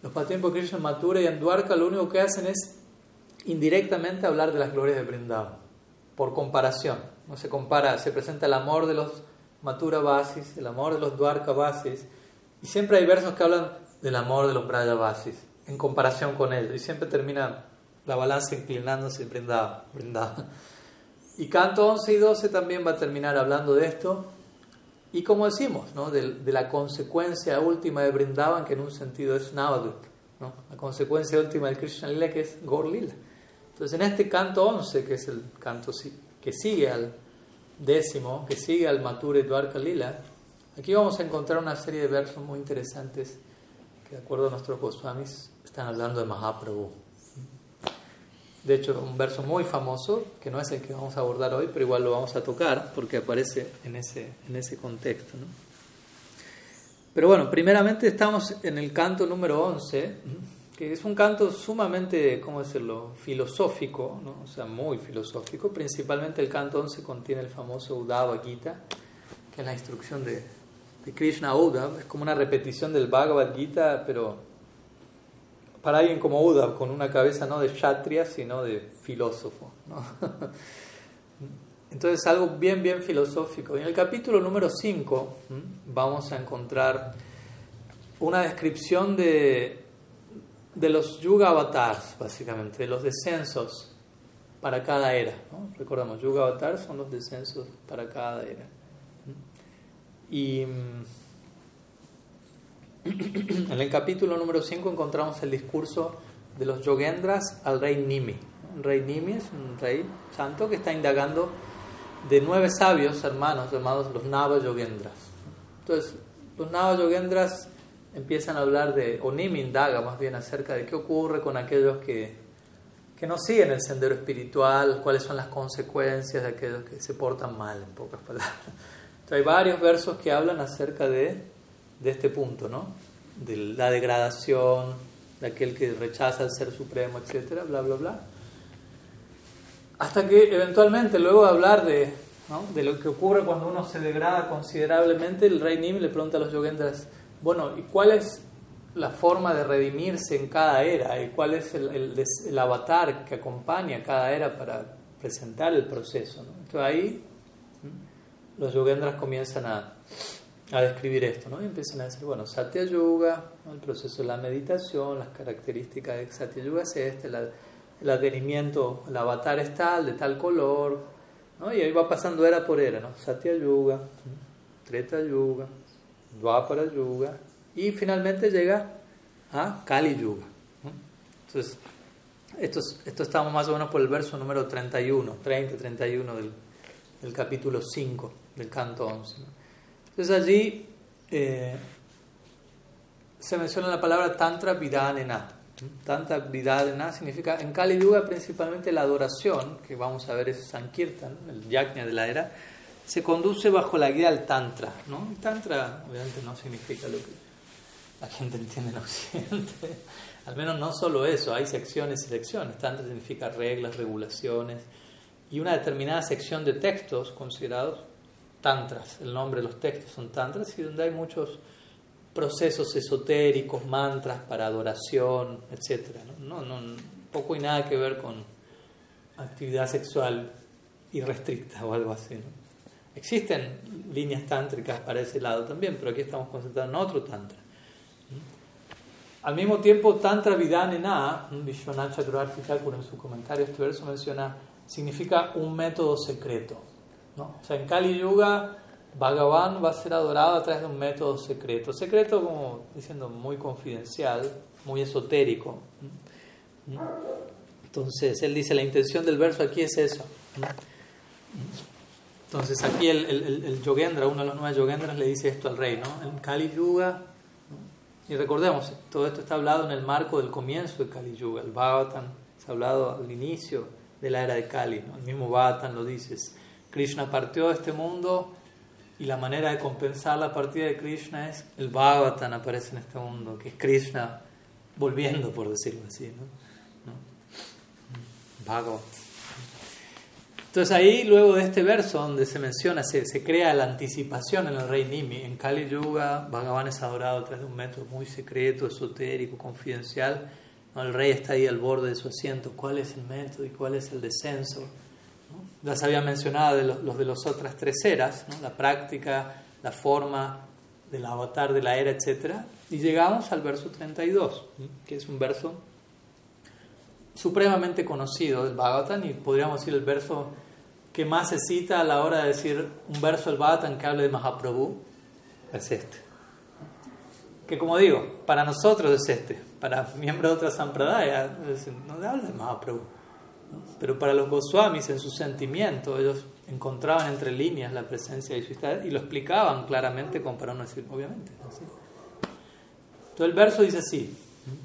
S1: los pasatiempos de Krishna Matura y en Dwarka lo único que hacen es indirectamente hablar de las glorias de Vrindavan, por comparación. No se compara, se presenta el amor de los Matura Basis, el amor de los Dwarka Basis, y siempre hay versos que hablan del amor de los Braya Basis, en comparación con ellos, y siempre termina la balanza inclinándose en Vrindavan. Y canto 11 y 12 también va a terminar hablando de esto, y como decimos, ¿no? de, la consecuencia última de Brindavan, que en un sentido es Navadut, ¿no? la consecuencia última del Krishna Lila, que es Gaur Lila. Entonces, en este canto 11, que es el canto que sigue al décimo, que sigue al Mature Dwarka Lila, aquí vamos a encontrar una serie de versos muy interesantes que, de acuerdo a nuestros Goswamis, están hablando de Mahaprabhu. De hecho, un verso muy famoso, que no es el que vamos a abordar hoy, pero igual lo vamos a tocar porque aparece en ese, en ese contexto. Pero bueno, primeramente estamos en el canto número 11 que es un canto sumamente, ¿cómo decirlo?, filosófico, ¿no? o sea, muy filosófico. Principalmente el canto 11 contiene el famoso Uddhava Gita, que es la instrucción de, Krishna Uddhava. Es como una repetición del Bhagavad Gita, pero para alguien como Uddhava, con una cabeza no de kshatriya, sino de filósofo. ¿no? Entonces, algo bien, bien filosófico. Y en el capítulo número 5 vamos a encontrar una descripción de de los Yuga Avatars, básicamente, de los descensos para cada era. Recordamos, Yuga Avatars son los descensos para cada era. Y mm, en el capítulo número 5 encontramos el discurso de los Yogendras al rey Nimi. El rey Nimi es un rey santo que está indagando de nueve sabios hermanos llamados los Nava Yogendras. Entonces, los Nava Yogendras empiezan a hablar de, o Nim indaga más bien acerca de qué ocurre con aquellos que, que no siguen el sendero espiritual, cuáles son las consecuencias de aquellos que se portan mal, en pocas palabras. Entonces, hay varios versos que hablan acerca de, de este punto, ¿no? De la degradación, de aquel que rechaza el ser supremo, etcétera, bla, bla, bla. Hasta que eventualmente, luego de hablar de, ¿no? de lo que ocurre cuando uno se degrada considerablemente, el rey Nim le pregunta a los yogendras, bueno, ¿y cuál es la forma de redimirse en cada era? ¿Y cuál es el, avatar que acompaña cada era para presentar el proceso? Entonces ahí los yogendras comienzan a, describir esto, ¿no? Y empiezan a decir, bueno, Satya Yuga, el proceso de la meditación, las características de Satya Yuga es este, el advenimiento, el avatar es tal, de tal color, ¿no? Y ahí va pasando era por era, ¿no? Satya Yuga, Treta Yuga, Dvapara Yuga y finalmente llega a Kali Yuga. Entonces, esto, esto estamos más o menos por el verso número 31, 30, 31 del, del capítulo 5 del canto 11. Entonces allí eh, se menciona la palabra Tantra Vidhanena. Tantra Vidhanena significa en Kali Yuga principalmente la adoración, que vamos a ver es Sankirtan, el yajna de la era se conduce bajo la guía del Tantra. ¿no? Tantra obviamente no significa lo que la gente entiende en Occidente. Al menos no solo eso, hay secciones y secciones. Tantra significa reglas, regulaciones y una determinada sección de textos considerados tantras. El nombre de los textos son tantras y donde hay muchos procesos esotéricos, mantras para adoración, etc. ¿no? No, no, poco y nada que ver con actividad sexual irrestricta o algo así. ¿no? Existen líneas tántricas para ese lado también, pero aquí estamos concentrados en otro tantra. Al mismo tiempo, Tantra Vidhanena, Vishwanath Chakravarti en su comentario este verso menciona, significa un método secreto. ¿no? O sea, en Kali Yuga, Bhagavan va a ser adorado a través de un método secreto. Secreto, como diciendo, muy confidencial, muy esotérico. Entonces, él dice, la intención del verso aquí es eso. Entonces aquí el, Yogendra, uno de los nueve Yogendras, le dice esto al rey, ¿no? En Kali Yuga, y recordemos, todo esto está hablado en el marco del comienzo de Kali Yuga, el Bhavatan, ha hablado al inicio de la era de Kali, ¿no? el mismo Bhavatan lo dice, Krishna partió de este mundo y la manera de compensar la partida de Krishna es el Bhavatan aparece en este mundo, que es Krishna volviendo, por decirlo así, ¿no? ¿No? Entonces ahí, luego de este verso donde se menciona, se, crea la anticipación en el rey Nimi. En Kali Yuga, Bhagavan es adorado a través de un método muy secreto, esotérico, confidencial. El rey está ahí al borde de su asiento. ¿Cuál es el método y cuál es el descenso? ¿No? Ya se había mencionado de los, de las otras tres eras, la práctica, la forma del avatar de la era, etc. Y llegamos al verso 32, que es un verso supremamente conocido del Bhagavatam y podríamos decir el verso que más se cita a la hora de decir un verso del Bhagavatam que hable de Mahaprabhu es este. Que como digo, para nosotros es este, para miembros de otra sampradaya no habla de Mahaprabhu. Pero para los Goswamis en su sentimiento, ellos encontraban entre líneas la presencia de Ishvara y lo explicaban claramente con para no decir, obviamente. Entonces el verso dice así,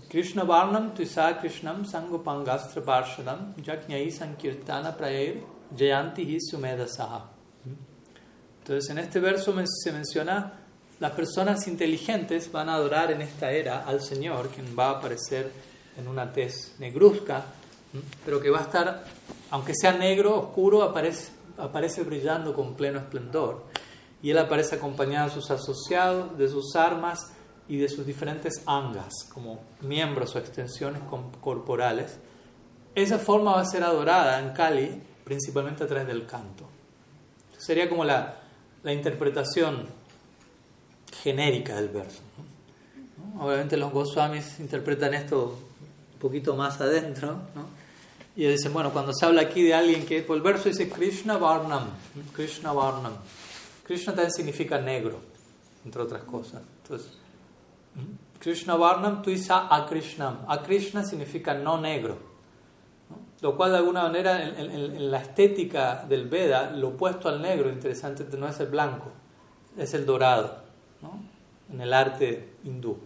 S1: Krishna Varnam Tuisa Krishnam Sangopangastra Parshadam Jaknyai Sankirtana Prayer Jayanti Saha. Entonces, en este verso se menciona las personas inteligentes van a adorar en esta era al Señor, quien va a aparecer en una tez negruzca, pero que va a estar, aunque sea negro, oscuro, aparece, aparece brillando con pleno esplendor. Y él aparece acompañado de sus asociados, de sus armas y de sus diferentes angas, como miembros o extensiones corporales. Esa forma va a ser adorada en Kali principalmente a través del canto. Sería como la, la interpretación genérica del verso. Obviamente los Goswamis interpretan esto un poquito más adentro, y dicen, bueno, cuando se habla aquí de alguien que, pues el verso dice Krishna Varnam, Krishna Varnam. Krishna también significa negro, entre otras cosas. Entonces, Krishna Varnam, tuisa Akrishnam. Akrishna significa no negro. Lo cual de alguna manera en, la estética del Veda, lo opuesto al negro, interesante, no es el blanco, es el dorado, en el arte hindú.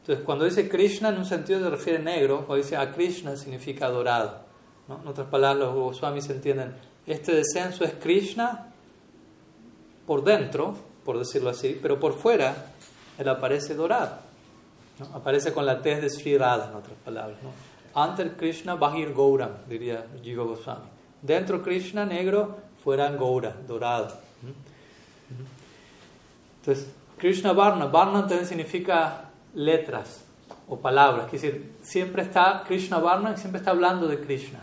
S1: Entonces, cuando dice Krishna, en un sentido se refiere negro, cuando dice a Krishna significa dorado. En otras palabras, los Goswamis entienden, este descenso es Krishna por dentro, por decirlo así, pero por fuera él aparece dorado. Aparece con la tez de Sri Radha, en otras palabras. Anter Krishna Bahir Gouram, diría Jiva Goswami. Dentro Krishna negro, fuera Goura, dorado. Entonces, Krishna Varna, Varna también significa letras o palabras. Es decir, siempre está Krishna Varna, siempre está hablando de Krishna.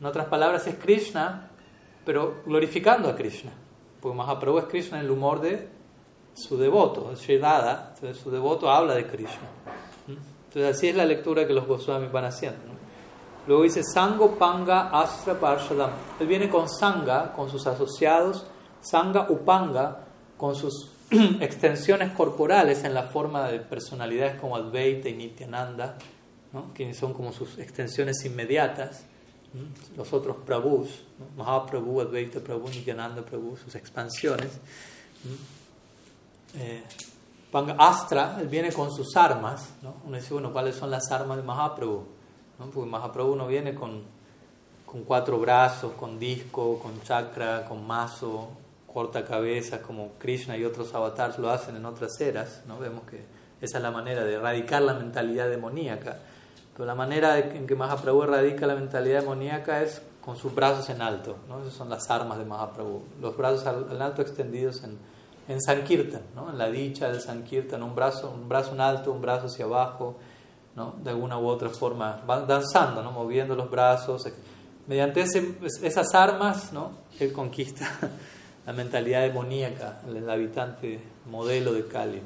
S1: En otras palabras, es Krishna, pero glorificando a Krishna. Porque Mahaprabhu es Krishna en el humor de su devoto, Sri entonces su devoto habla de Krishna. Entonces así es la lectura que los Goswamis van haciendo. Luego dice Sango Panga Astra Parshadam. Él viene con Sanga, con sus asociados, Sanga Upanga, con sus extensiones corporales en la forma de personalidades como Advaita y Nityananda, ¿no? que son como sus extensiones inmediatas. Los otros Prabhus, ¿no? Mahaprabhu, Advaita Prabhu, Nityananda Prabhu, sus expansiones. Eh, Astra, él viene con sus armas, ¿no? Uno dice, bueno, ¿cuáles son las armas de Mahaprabhu? ¿No? Porque Mahaprabhu no viene con, con cuatro brazos, con disco, con chakra, con mazo, corta cabeza, como Krishna y otros avatars lo hacen en otras eras, ¿no? Vemos que esa es la manera de erradicar la mentalidad demoníaca. Pero la manera en que Mahaprabhu erradica la mentalidad demoníaca es con sus brazos en alto, ¿no? Esas son las armas de Mahaprabhu, los brazos en alto extendidos en en Sankirtan, ¿no? en la dicha del Sankirtan, un brazo, un brazo en alto, un brazo hacia abajo, ¿no? de alguna u otra forma, van danzando, ¿no? moviendo los brazos. Mediante esas armas, ¿no? él conquista la mentalidad demoníaca, el habitante modelo de Kali.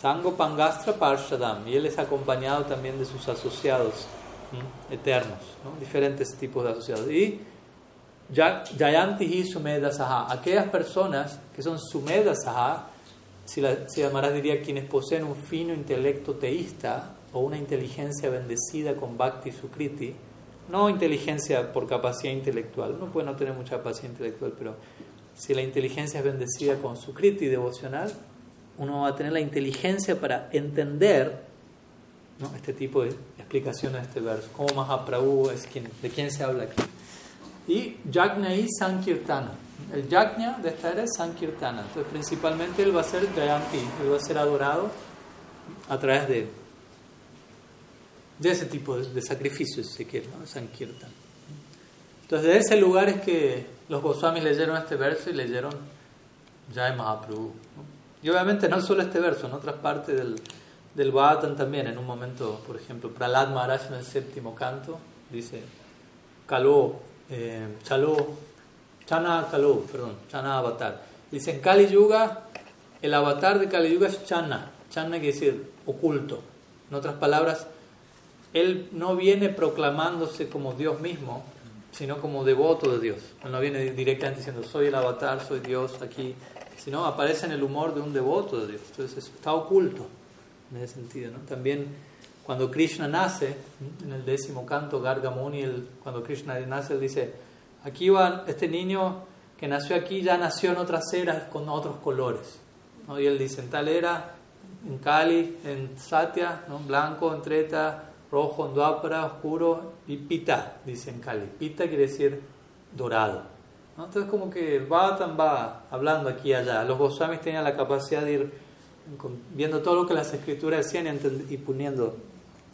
S1: Tango Pangastra Parshadam, y él es acompañado también de sus asociados eternos, ¿no? diferentes tipos de asociados. Y Jayanti y Sumeda Saha. Aquellas personas que son Sumeda Saha, si, la, diría quienes poseen un fino intelecto teísta o una inteligencia bendecida con Bhakti Sukriti, no inteligencia por capacidad intelectual, uno puede no tener mucha capacidad intelectual, pero si la inteligencia es bendecida con Sukriti devocional, uno va a tener la inteligencia para entender este tipo de explicaciones de este verso, cómo Mahaprabhu es quien, de quién se habla aquí y Yajna y Sankirtana. El Yajna de esta era es Sankirtana. Entonces, principalmente él va a ser Jayanti, él va a ser adorado a través de, de ese tipo de, sacrificios, si se quiere, ¿no? Sankirtana. Entonces, de ese lugar es que los Goswamis leyeron este verso y leyeron Jai Mahaprabhu. Y obviamente no solo este verso, en otras partes del, del Bhagavatam también, en un momento, por ejemplo, Prahlad Maharaj en el séptimo canto dice, Kaló, eh, Chaló, Chana Kaló, perdón, Chana Avatar. Dice, en Kali Yuga, el avatar de Kali Yuga es Chana. Chana quiere decir oculto. En otras palabras, él no viene proclamándose como Dios mismo, sino como devoto de Dios. Él no viene directamente diciendo, soy el avatar, soy Dios aquí, sino aparece en el humor de un devoto de Dios. Entonces está oculto en ese sentido. ¿no? También cuando Krishna nace, en el décimo canto, Gargamuni, el, cuando Krishna nace, él dice, aquí va este niño que nació aquí, ya nació en otras eras con otros colores. ¿no? Y él dice, en tal era, en Kali, en Satya, ¿no? blanco, en Treta, rojo, en Dwapara, oscuro, y Pita, dice en Kali. Pita quiere decir dorado. Entonces como que el Bhattan va hablando aquí y allá. Los Goswamis tenían la capacidad de ir viendo todo lo que las escrituras decían y, poniendo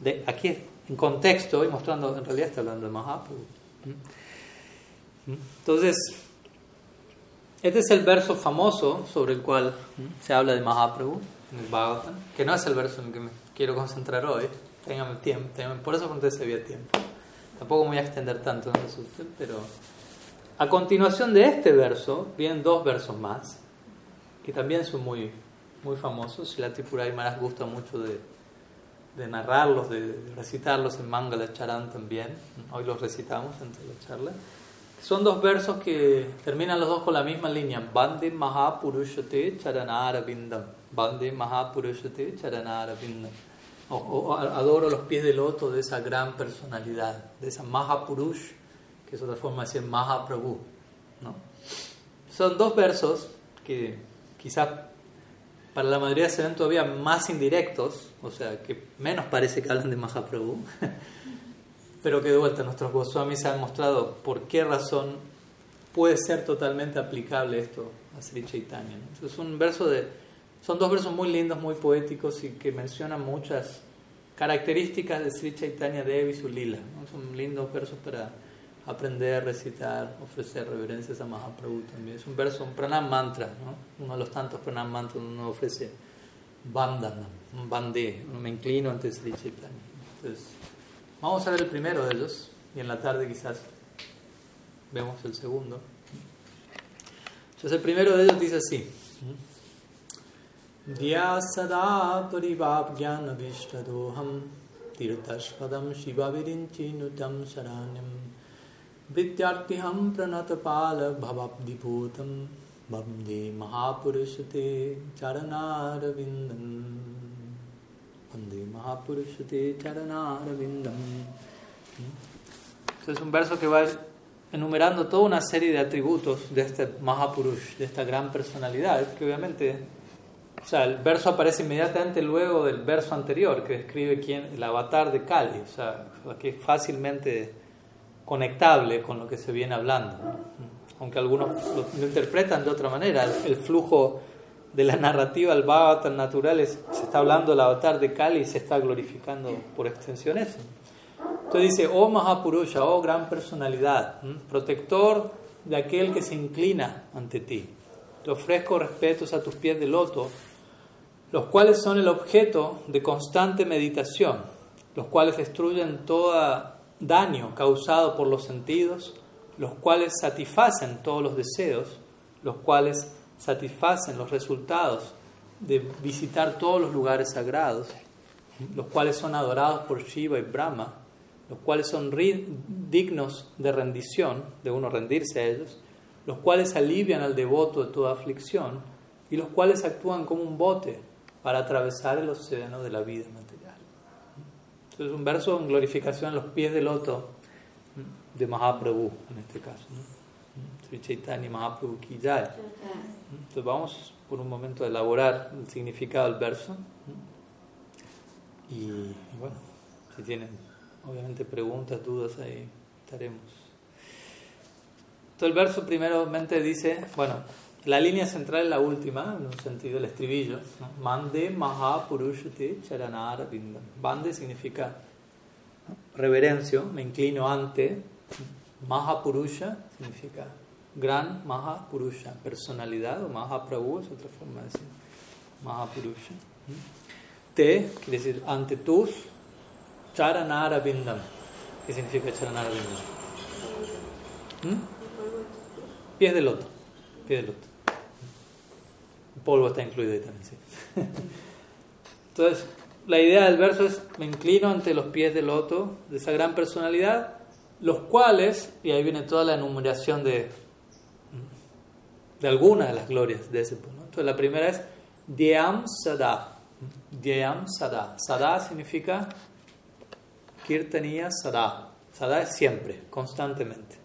S1: de, aquí en contexto y mostrando, en realidad está hablando de Mahaprabhu. ¿Mm? ¿Mm? Entonces, este es el verso famoso sobre el cual se habla de Mahaprabhu en el Bhagavatam, que no es el verso en el que me quiero concentrar hoy. Téngame tiempo, por eso pregunté si había tiempo. Tampoco me voy a extender tanto, no se pero a continuación de este verso vienen dos versos más, que también son muy, muy famosos. La Tipuray Maharaj gusta mucho de, de narrarlos, de, recitarlos en Mangala Charan también. Hoy los recitamos entre la charla. Son dos versos que terminan los dos con la misma línea. Bande Mahapurushate Charanarabindam. Bande Mahapurushate Charanarabindam. O, o, adoro los pies del loto de esa gran personalidad, de esa Mahapurush, que es otra forma de decir Mahaprabhu. ¿no? Son dos versos que quizás para la mayoría se ven todavía más indirectos, o sea, que menos parece que hablan de Mahaprabhu, pero que de vuelta nuestros Goswamis han mostrado por qué razón puede ser totalmente aplicable esto a Sri Chaitanya. Es un verso de, son dos versos muy lindos, muy poéticos y que mencionan muchas características de Sri Chaitanya Devi y su lila. Son lindos versos para aprender, recitar, ofrecer reverencias a Mahaprabhu también. Es un verso, un pranam mantra, ¿no? uno de los tantos pranam mantras donde uno ofrece bandana, bandé, me inclino ante Sri Chaitanya. Entonces, vamos a ver el primero de ellos y en la tarde quizás vemos el segundo. Entonces el primero de ellos dice así. Dyasada parivabhyana vishtadoham tirtashpadam shivavirinchinutam saranyam विद्यार्थ्यहं प्रणतपालभवब्धिभूतं वन्दे महापुरुषते चरणारविन्दं वन्दे महापुरुषते चरणारविन्दं Es un verso que va enumerando toda una serie de atributos de este Mahapurush, de esta gran personalidad, que obviamente, o sea, el verso aparece inmediatamente luego del verso anterior, que describe quién, el avatar de Kali, o sea, que fácilmente conectable con lo que se viene hablando. Aunque algunos lo, interpretan de otra manera, el, flujo de la narrativa al Bhagavatam natural es, se está hablando del avatar de Kali y se está glorificando por extensión eso. Entonces dice, oh Mahapurusha, oh gran personalidad, protector de aquel que se inclina ante ti. Te ofrezco respetos a tus pies de loto, los cuales son el objeto de constante meditación, los cuales destruyen toda daño causado por los sentidos, los cuales satisfacen todos los deseos, los cuales satisfacen los resultados de visitar todos los lugares sagrados, los cuales son adorados por Shiva y Brahma, los cuales son dignos de rendición, de uno rendirse a ellos, los cuales alivian al devoto de toda aflicción y los cuales actúan como un bote para atravesar el océano de la vida es un verso en glorificación a los pies del loto de Mahaprabhu, en este caso. Sri Chaitanya Mahaprabhu Ki Entonces vamos por un momento a elaborar el significado del verso. Y, bueno, si tienen obviamente preguntas, dudas, ahí estaremos. Entonces el verso primeramente dice, bueno, la línea central es la última, en un sentido, el estribillo. Mande Mahapurushate Charanara Bindam. Bande significa reverencio, me inclino ante. Mahapurusha significa gran Mahapurusha, personalidad o Mahaprabhu es otra forma de decir Mahapurusha. Te quiere decir ante tus Charanara Bindam. ¿Qué significa Charanara Bindam? ¿Mm? Pies de loto. Pies de loto. Polvo está incluido ahí también, sí. Entonces, la idea del verso es, me inclino ante los pies del loto de esa gran personalidad, los cuales, y ahí viene toda la enumeración de, de algunas de las glorias de ese punto. Entonces, la primera es Dhyam Sada. Dhyam Sada. Sada significa Kirtaniya Sada. Sada es siempre, constantemente.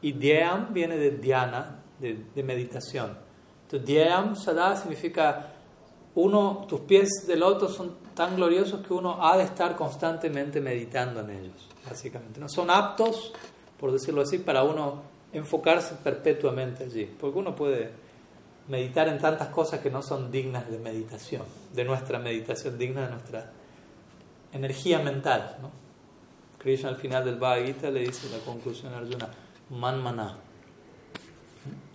S1: Y Dhyam viene de Dhyana, de, de meditación. Entonces, Dhyam Sada significa uno, tus pies de loto son tan gloriosos que uno ha de estar constantemente meditando en ellos, básicamente. No son aptos, por decirlo así, para uno enfocarse perpetuamente allí, porque uno puede meditar en tantas cosas que no son dignas de meditación, de nuestra meditación, digna de nuestra energía mental. ¿no? Krishna al final del Bhagavad Gita le dice la conclusión a Arjuna, manmana.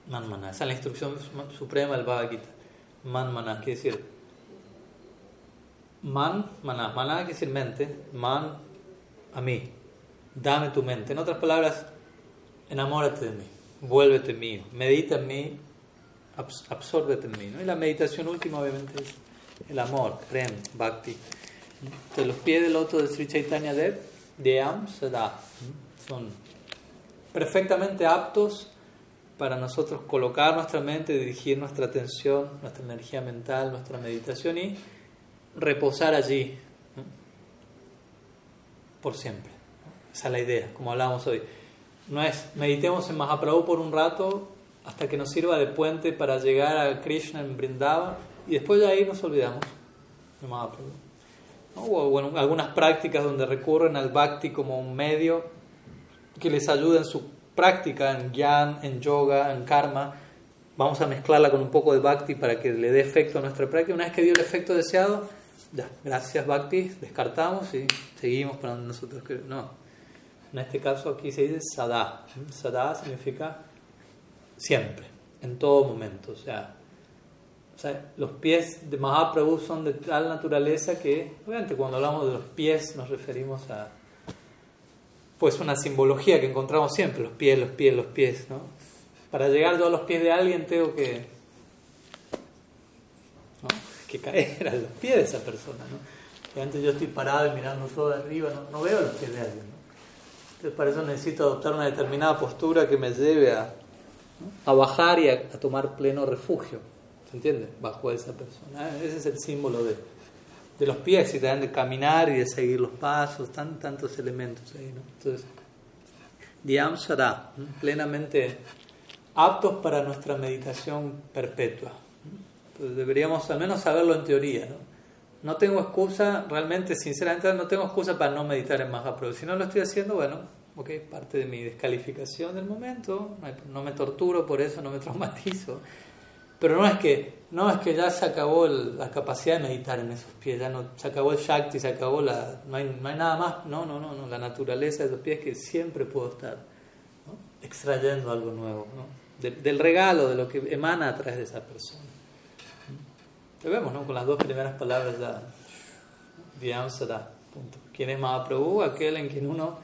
S1: Manmana, esa es la instrucción suprema del Bhagavad Gita. Manmana, quiere decir man, maná, maná quiere decir mente, man a mí, dame tu mente. En otras palabras, enamórate de mí, vuélvete mío, medita en mí, absórbete en mí. ¿no? Y la meditación última obviamente es el amor, prem, bhakti. De los pies del loto de Sri Chaitanya Dev, Deam Sada, son perfectamente aptos para nosotros colocar nuestra mente, dirigir nuestra atención, nuestra energía mental, nuestra meditación y reposar allí por siempre. Esa es la idea, como hablábamos hoy. No es meditemos en Mahaprabhu por un rato hasta que nos sirva de puente para llegar a Krishna en Brindava y después de ahí nos olvidamos de Mahaprabhu. O bueno, algunas prácticas donde recurren al bhakti como un medio que les ayuda en su práctica, en gyan, en yoga, en karma. Vamos a mezclarla con un poco de bhakti para que le dé efecto a nuestra práctica. Una vez que dio el efecto deseado, ya, gracias Bhakti, descartamos y seguimos para nosotros. No, en este caso aquí se dice Sada. Sada significa siempre, en todo momento. O sea, o sea, los pies de Mahaprabhu son de tal naturaleza que, obviamente, cuando hablamos de los pies nos referimos a pues una simbología que encontramos siempre, los pies, los pies, los pies, ¿no? Para llegar yo a los pies de alguien tengo que que caer a los pies de esa persona. ¿no? antes yo estoy parado y mirando todo de arriba, no, veo los pies de alguien. ¿no? Entonces para eso necesito adoptar una determinada postura que me lleve a, a bajar y a, tomar pleno refugio. ¿Se entiende? Bajo esa persona. Ese es el símbolo de, de los pies y también de caminar y de seguir los pasos, tan, tantos elementos ahí. ¿no? Entonces, Dhyam plenamente aptos para nuestra meditación perpetua. Pues deberíamos al menos saberlo en teoría. ¿no? no tengo excusa, realmente, sinceramente, no tengo excusa para no meditar en Mahaprabhu. Si no lo estoy haciendo, bueno, ok, parte de mi descalificación del momento, no me torturo por eso, no me traumatizo. Pero no es que, no es que ya se acabó la capacidad de meditar en esos pies, ya no, se acabó el Shakti, se acabó la. No hay, no hay nada más, no, no, no, la naturaleza de esos pies que siempre puedo estar extrayendo algo nuevo, del regalo, de lo que emana a través de esa persona. Lo vemos, ¿no? Con las dos primeras palabras ya. Vyamsada. Punto. ¿Quién es Mahaprabhu? Aquel en quien uno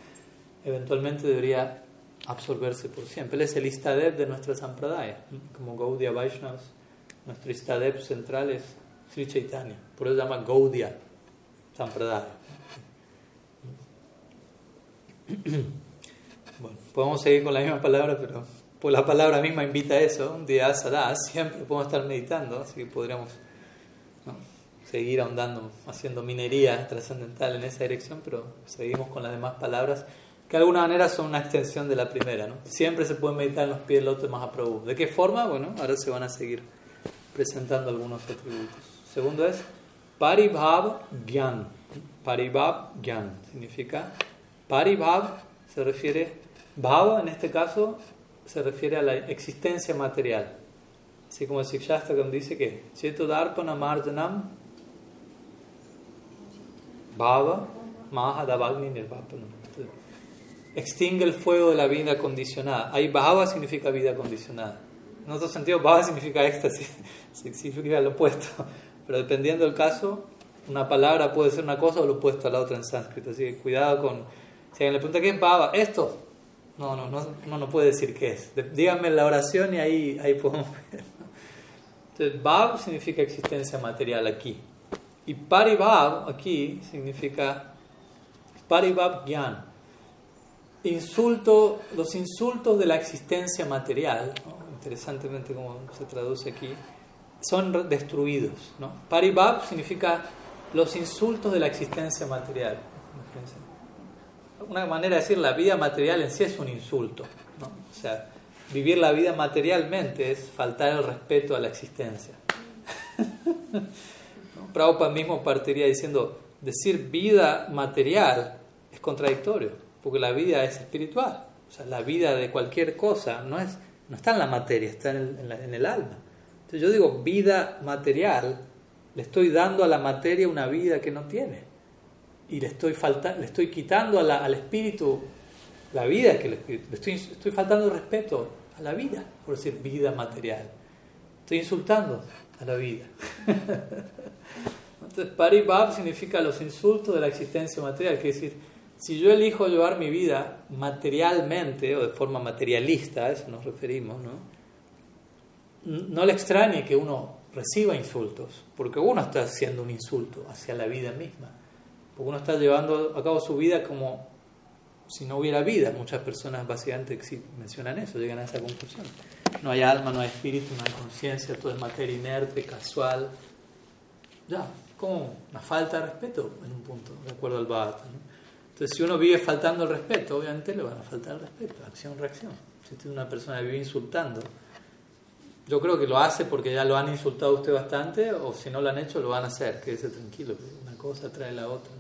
S1: eventualmente debería absorberse por siempre. Él es el Istadev de nuestra Sampradaya. Como Gaudiya Vaishnavas, nuestro Istadev central es Sri Chaitanya. Por eso se llama Gaudiya Sampradaya. Bueno, podemos seguir con la misma palabra, pero pues la palabra misma invita a eso. Un día Sada, siempre podemos estar meditando, así que podríamos seguir ahondando, haciendo minería trascendental en esa dirección, pero seguimos con las demás palabras que de alguna manera son una extensión de la primera. ¿no? Siempre se puede meditar en los pies del otro más aprobados. ¿De qué forma? Bueno, ahora se van a seguir presentando algunos atributos. Segundo es Paribhav Gyan. Paribhav Gyan significa Paribhav se refiere, Bhava en este caso se refiere a la existencia material. Así como el Sikshastakam dice que Chetodarpana Marjanam Bhava Mahadavagni Nirvapanam. Extingue el fuego de la vida condicionada. Ahí bhava significa vida condicionada. En otro sentido, bhava significa éxtasis, significa lo opuesto. Pero dependiendo del caso, una palabra puede ser una cosa o lo opuesto a la otra en sánscrito. Así que cuidado con. Si alguien le pregunta qué es bhava, esto. No, no, no, no, puede decir qué es. Díganme la oración y ahí, ahí podemos ver. Entonces, bhav significa existencia material aquí. Y paribhav aquí significa paribhav gyan. Insulto, los insultos de la existencia material, interesantemente como se traduce aquí, son destruidos. ¿no? Paribhav significa los insultos de la existencia material. Una manera de decir la vida material en sí es un insulto. O sea, vivir la vida materialmente es faltar el respeto a la existencia. Prabhupada mismo partiría diciendo, decir vida material es contradictorio, porque la vida es espiritual. O sea, la vida de cualquier cosa no, es, no está en la materia, está en el, en el alma. Entonces yo digo vida material, le estoy dando a la materia una vida que no tiene. Y le estoy, falta, le estoy quitando al espíritu la vida que le estoy, estoy faltando respeto a la vida, por decir vida material. Estoy insultando a la vida. Entonces, paribab significa los insultos de la existencia material. Quiere decir, si yo elijo llevar mi vida materialmente o de forma materialista, a eso nos referimos, ¿no? No le extrañe que uno reciba insultos, porque uno está haciendo un insulto hacia la vida misma, porque uno está llevando a cabo su vida como si no hubiera vida. Muchas personas básicamente mencionan eso, llegan a esa conclusión. No hay alma, no hay espíritu, no hay conciencia, todo es materia inerte, casual. Ya, como una falta de respeto en un punto, de acuerdo al Bhagavatam. Entonces, si uno vive faltando el respeto, obviamente le van a faltar el respeto, acción-reacción. Si una persona que vive insultando, yo creo que lo hace porque ya lo han insultado usted bastante, o si no lo han hecho, lo van a hacer. Quédese tranquilo, una cosa trae la otra.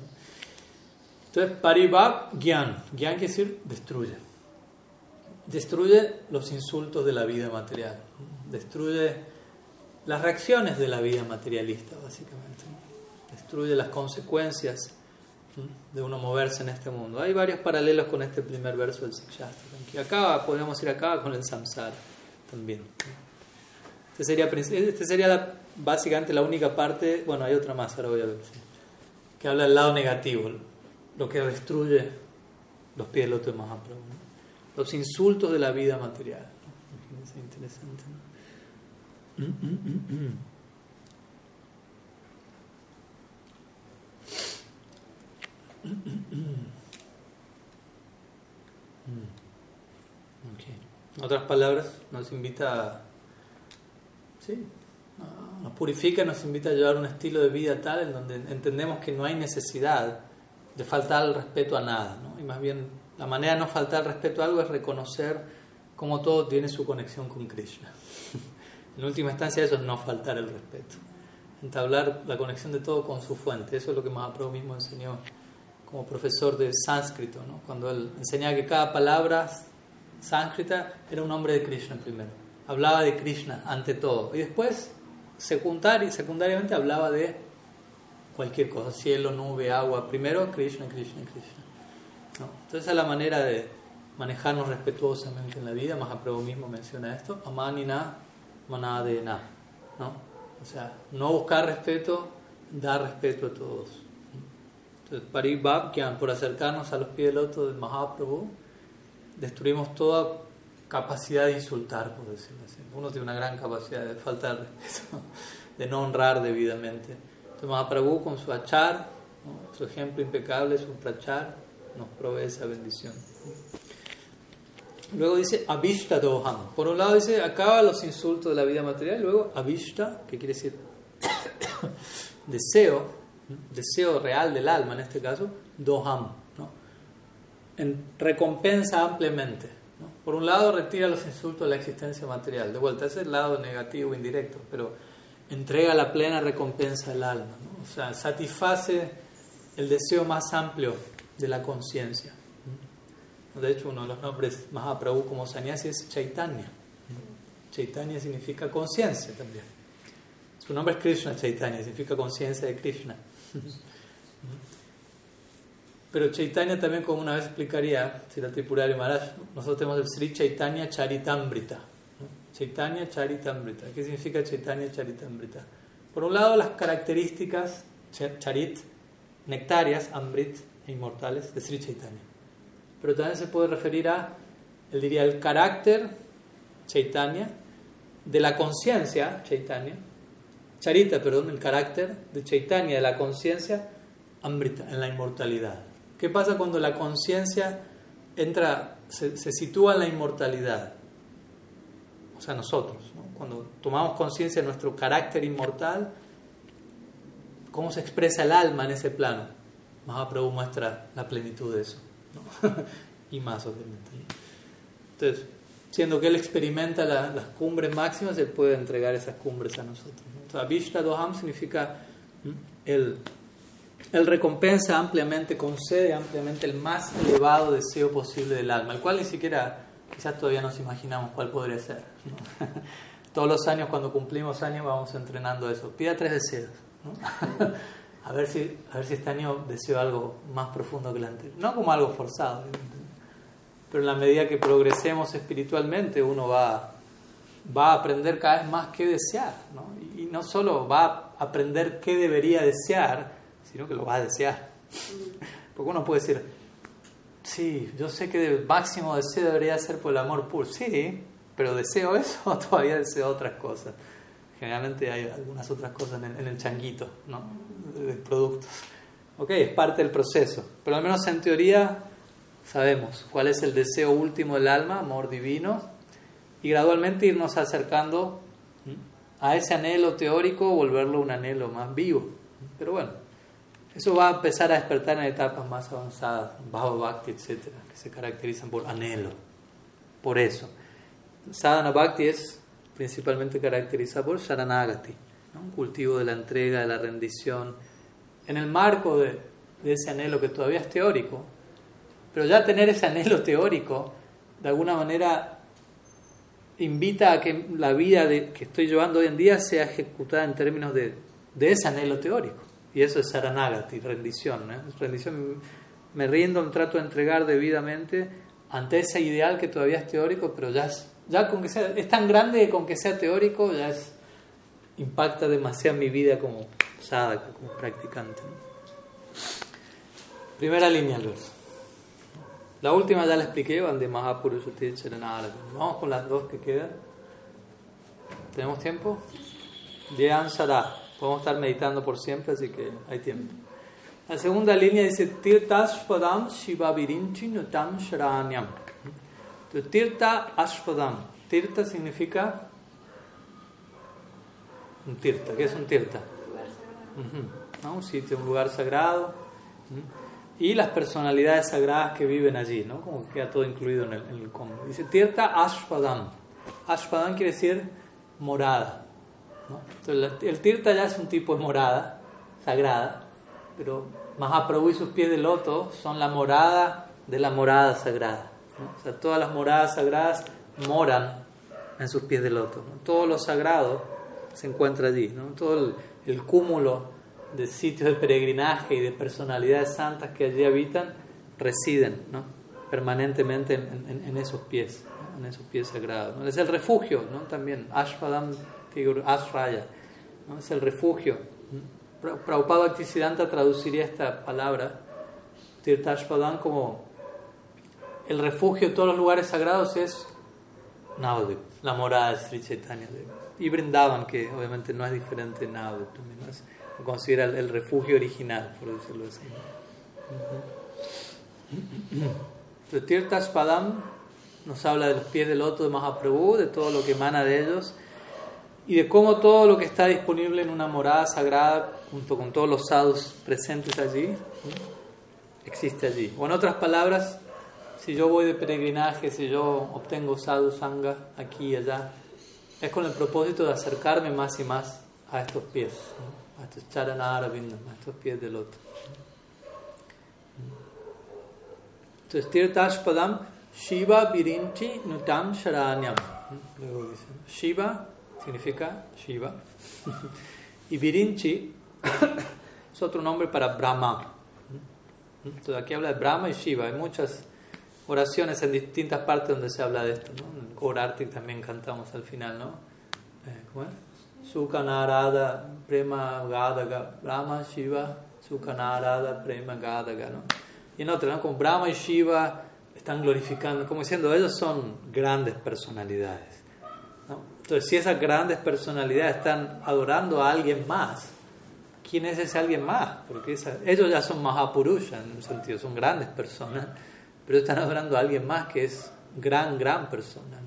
S1: Entonces, paribab gyan. Gyan quiere decir destruye. Destruye los insultos de la vida material. Destruye las reacciones de la vida materialista, básicamente. Destruye las consecuencias de uno moverse en este mundo. Hay varios paralelos con este primer verso del Sikshastra. Acá podríamos ir acá con el samsara también. Este sería, este sería básicamente la única parte, bueno, hay otra más, ahora voy a ver, que habla del lado negativo, lo que destruye los pies del otro Mahaprabhu. Los insultos de la vida material. Imagínense, interesante. En otras palabras, nos invita a. Sí, nos purifica, nos invita a llevar un estilo de vida tal en donde entendemos que no hay necesidad de faltar el respeto a nada, ¿no? y más bien la manera de no faltar el respeto a algo es reconocer cómo todo tiene su conexión con Krishna. en última instancia eso es no faltar el respeto, entablar la conexión de todo con su fuente, eso es lo que Mahaprabhu mismo enseñó como profesor de sánscrito, ¿no? cuando él enseñaba que cada palabra sánscrita era un nombre de Krishna primero, hablaba de Krishna ante todo, y después secundariamente hablaba de cualquier cosa, cielo, nube, agua, primero Krishna, Krishna, Krishna. ¿No? Entonces es la manera de manejarnos respetuosamente en la vida, Mahaprabhu mismo menciona esto, amanina manadena, ¿no? O sea, no buscar respeto, dar respeto a todos. Entonces, Paribhakyan, por acercarnos a los pies del otro de Mahaprabhu, destruimos toda capacidad de insultar, por decirlo así. Uno tiene una gran capacidad de faltar respeto, de no honrar debidamente. Mahaprabhu con su achar, su ejemplo impecable, su prachar, nos provee esa bendición. Luego dice Avishta Doham. Por un lado dice acaba los insultos de la vida material, luego Avishta, que quiere decir deseo, deseo real del alma en este caso, Doham. ¿no? En recompensa ampliamente. Por un lado retira los insultos de la existencia material. De vuelta, ese es el lado negativo indirecto, pero entrega la plena recompensa al alma, o sea, satisface el deseo más amplio de la conciencia. De hecho, uno de los nombres Mahaprabhu como sannyasi es Chaitanya. Chaitanya significa conciencia también. Su nombre es Krishna Chaitanya, significa conciencia de Krishna. Pero Chaitanya también, como una vez explicaría, si la Tripurari Maharaj, nosotros tenemos el Sri Chaitanya Charitambrita. Chaitanya Charitambrita. ¿Qué significa Chaitanya Charitambrita? Por un lado, las características charit, nectarias, ambrit e inmortales de Sri Chaitanya. Pero también se puede referir a, él diría, el carácter Chaitanya, de la conciencia Chaitanya, Charita, perdón, el carácter de Chaitanya, de la conciencia, en la inmortalidad. ¿Qué pasa cuando la conciencia entra, se, sitúa en la inmortalidad? O sea, nosotros, cuando tomamos conciencia de nuestro carácter inmortal, ¿cómo se expresa el alma en ese plano? Mahaprabhu muestra la plenitud de eso, y más obviamente. Entonces, siendo que él experimenta las cumbres máximas, él puede entregar esas cumbres a nosotros. Abhishta Doham significa el recompensa ampliamente, concede ampliamente el más elevado deseo posible del alma, el cual ni siquiera quizás todavía nos imaginamos cuál podría ser. Todos los años cuando cumplimos años vamos entrenando eso. Pida tres deseos. a, ver si, a ver si este año deseo algo más profundo que el anterior. No como algo forzado, pero en la medida que progresemos espiritualmente uno va, va a aprender cada vez más qué desear. ¿no? Y, no solo va a aprender qué debería desear, sino que lo va a desear. Porque uno puede decir, sí, yo sé que el máximo deseo debería ser por el amor puro. Sí, pero deseo eso o todavía deseo otras cosas. Generalmente hay algunas otras cosas en el, changuito, ¿no? De productos. Ok, es parte del proceso. Pero al menos en teoría sabemos cuál es el deseo último del alma, amor divino, y gradualmente irnos acercando a ese anhelo teórico, volverlo un anhelo más vivo. Pero bueno, eso va a empezar a despertar en etapas más avanzadas, Bhava Bhakti, etc., que se caracterizan por anhelo. Por eso. Sadhana Bhakti es principalmente caracterizada por Sharanagati, un cultivo de la entrega, de la rendición, en el marco de, ese anhelo que todavía es teórico, pero ya tener ese anhelo teórico, de alguna manera, invita a que la vida que estoy llevando hoy en día sea ejecutada en términos de, ese anhelo teórico. Y eso es Saranagati, rendición. Rendición, me rindo, me trato de entregar debidamente ante ese ideal que todavía es teórico, pero ya es ya con que sea, es tan grande que con que sea teórico ya es, impacta demasiado mi vida como sadhaka, como practicante. Primera línea, Luis. La última ya la expliqué, Vande Mahapurushuti Vamos con las dos que quedan. ¿Tenemos tiempo? Jean Sada. Podemos estar meditando por siempre, así que hay tiempo. La segunda línea dice Tirtashpadam Shiva Virinchi Nutam Sharanyam. Tirta Ashpadam. Tirta significa un tirta. ¿Qué es un tirta? Un sitio, un lugar sagrado. Y las personalidades sagradas que viven allí, ¿no? Como queda todo incluido en el, en combo. Dice Tirta Ashpadam. Ashpadam quiere decir morada. Entonces, el tirta ya es un tipo de morada sagrada, pero Mahaprabhu y sus pies de loto son la morada de la morada sagrada. O sea, todas las moradas sagradas moran en sus pies de loto. Todo lo sagrado se encuentra allí. ¿no? Todo el, cúmulo de sitios de peregrinaje y de personalidades santas que allí habitan residen ¿no? permanentemente en, esos pies, en esos pies sagrados. Es el refugio, ¿no? también. Ashpadam Ashraya. ¿no? Es el refugio. Prabhupada Bhaktisiddhanta traduciría esta palabra, Tirtashpadam, como el refugio de todos los lugares sagrados es Navadvip, la morada de Sri Chaitanya Y Brindavan, que obviamente no es diferente de también considera el, refugio original, por decirlo así. Entonces, nos habla de los pies del loto de Mahaprabhu, de todo lo que emana de ellos y de cómo todo lo que está disponible en una morada sagrada, junto con todos los sadhus presentes allí, existe allí. O en otras palabras, si yo voy de peregrinaje, si yo obtengo sadhu sangha aquí y allá, es con el propósito de acercarme más y más a estos pies, a estos charanara a estos pies del otro. Entonces, Tirtashpadam Shiva Virinchi Nutam Sharanyam. Luego dice, Shiva significa Shiva. y Virinchi es otro nombre para Brahma. Entonces aquí habla de Brahma y Shiva. Hay muchas oraciones en distintas partes donde se habla de esto. ¿no? En Gaurartik también cantamos al final, ¿no? Eh, ¿Cómo es? Sukhanarada Prema Gadaga. Brahma, Shiva, Sukhanarada Prema Gadaga, ¿no? Y en otra, ¿no? Como Brahma y Shiva están glorificando, como diciendo, ellos son grandes personalidades. ¿no? Entonces, si esas grandes personalidades están adorando a alguien más, ¿quién es ese alguien más? Porque ellos ya son Mahapurusha en un sentido, son grandes personas, pero están adorando a alguien más que es gran, gran persona.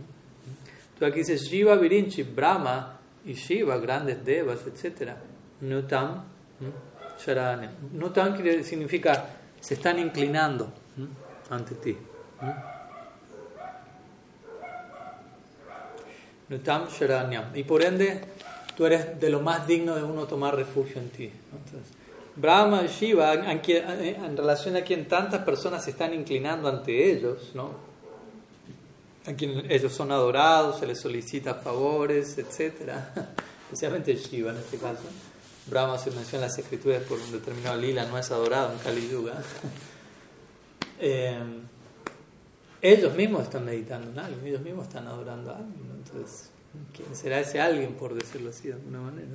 S1: Entonces aquí dice Shiva, Virinchi, Brahma y Shiva, grandes devas, etc. Nutam, Sharanya. Nutam significa se están inclinando ante ti. Nutam Sharanyam. Y por ende, tú eres de lo más digno de uno tomar refugio en ti. Entonces, Brahma y Shiva, en, relación a quien tantas personas se están inclinando ante ellos, ¿no? A quien ellos son adorados, se les solicita favores, etc. Especialmente Shiva en este caso. Brahma se menciona en las escrituras por un determinado lila, no es adorado en Kali Yuga. Eh, ellos mismos están meditando en alguien, ellos mismos están adorando a alguien. Entonces, ¿quién será ese alguien, por decirlo así de alguna manera?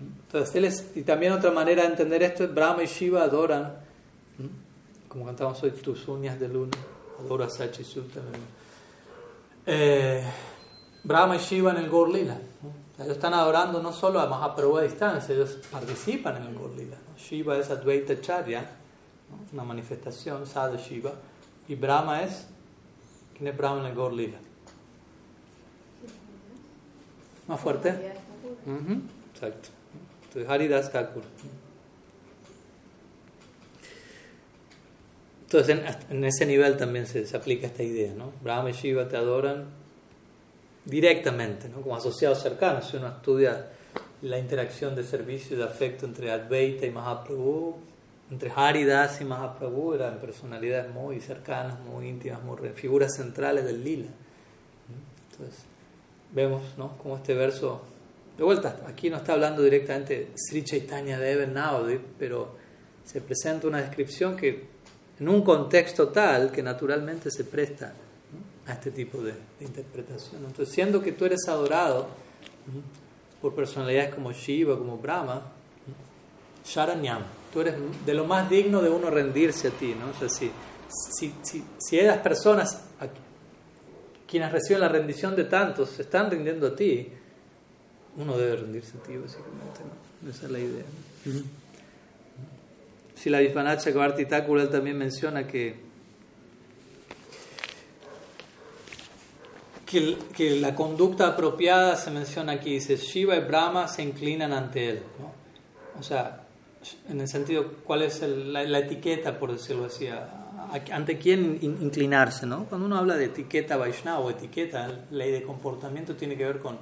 S1: Entonces, y también otra manera de entender esto es Brahma y Shiva adoran, como cantamos hoy, tus uñas de luna, adoro a Sachi eh, Brahma y Shiva en el Gorlila. Ellos están adorando no solo a Mahaprabhu a distancia, ellos participan en el Gorlila. Shiva es Advaita Charya, una manifestación, Sada Shiva, y Brahma es, ¿quién es Brahma en el Gorlila? ¿Más fuerte? Exacto. Entonces, Haridas Thakur. Entonces, en, ese nivel también se, se, aplica esta idea, ¿no? Brahma y Shiva te adoran directamente, ¿no? Como asociados cercanos. Si uno estudia la interacción de servicio y de afecto entre Advaita y Mahaprabhu, entre Haridas y Mahaprabhu eran personalidades muy cercanas, muy íntimas, muy figuras centrales del lila. Entonces, vemos ¿no? como este verso, de vuelta, aquí no está hablando directamente Sri Chaitanya de Navadip, pero se presenta una descripción que en un contexto tal que naturalmente se presta a este tipo de, interpretación. Entonces, siendo que tú eres adorado por personalidades como Shiva, como Brahma, Sharanyam, tú eres de lo más digno de uno rendirse a ti, ¿no? O sea, si, si, si, si esas personas, quienes reciben la rendición de tantos, se están rindiendo a ti, uno debe rendirse a ti, básicamente, ¿no? Esa es la idea. Si la Vishwanacha Kavarti Thakur, también menciona que, que, que, la conducta apropiada se menciona aquí, dice, Shiva y Brahma se inclinan ante él, ¿no? O sea, en el sentido, ¿cuál es la, etiqueta, por decirlo así? ¿Ante quién inclinarse? ¿no? Cuando uno habla de etiqueta Vaishnava o etiqueta, ley de comportamiento tiene que ver con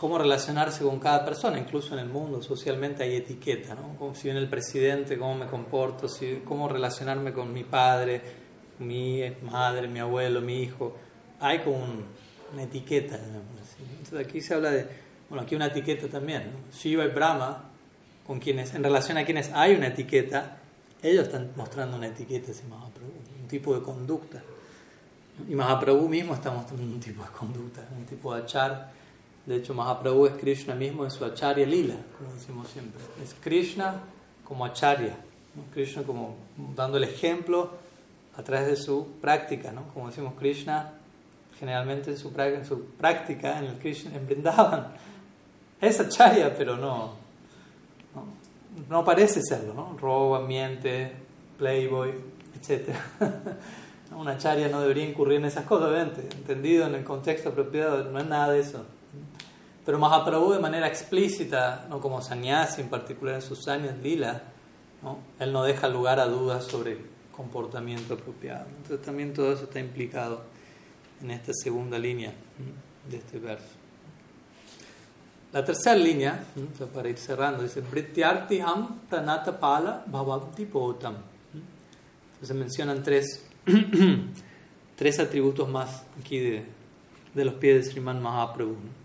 S1: cómo relacionarse con cada persona, incluso en el mundo socialmente hay etiqueta, ¿no? Si viene el presidente, cómo me comporto, si, cómo relacionarme con mi padre, mi madre, mi abuelo, mi hijo. Hay como una etiqueta. Entonces aquí se habla de, bueno, aquí una etiqueta también. ¿no? Shiva y Brahma con quienes, en relación a quienes hay una etiqueta, ellos están mostrando una etiqueta ese Mahaprabhu, un tipo de conducta. Y Mahaprabhu mismo está mostrando un tipo de conducta, un tipo de achar. De hecho, Mahaprabhu es Krishna mismo en su acharya lila, como decimos siempre. Es Krishna como acharya, Krishna como dando el ejemplo a través de su práctica, ¿no? Como decimos Krishna, generalmente en su, en su práctica en el Krishna en Vrindavan. Es acharya, pero no, no parece serlo, ¿no? Roba, miente, playboy, etc. Una charia no debería incurrir en esas cosas, obviamente, entendido en el contexto apropiado, no es nada de eso. Pero Mahaprabhu de manera explícita, ¿no? como Sannyasi en particular en sus años lila, ¿no? él no deja lugar a dudas sobre comportamiento apropiado. Entonces también todo eso está implicado en esta segunda línea de este verso. La tercera línea, para ir cerrando, dice Brityartiham pranatapala bhavabdi potam. Se mencionan tres, tres atributos más aquí de, de los pies de Sriman Mahaprabhu.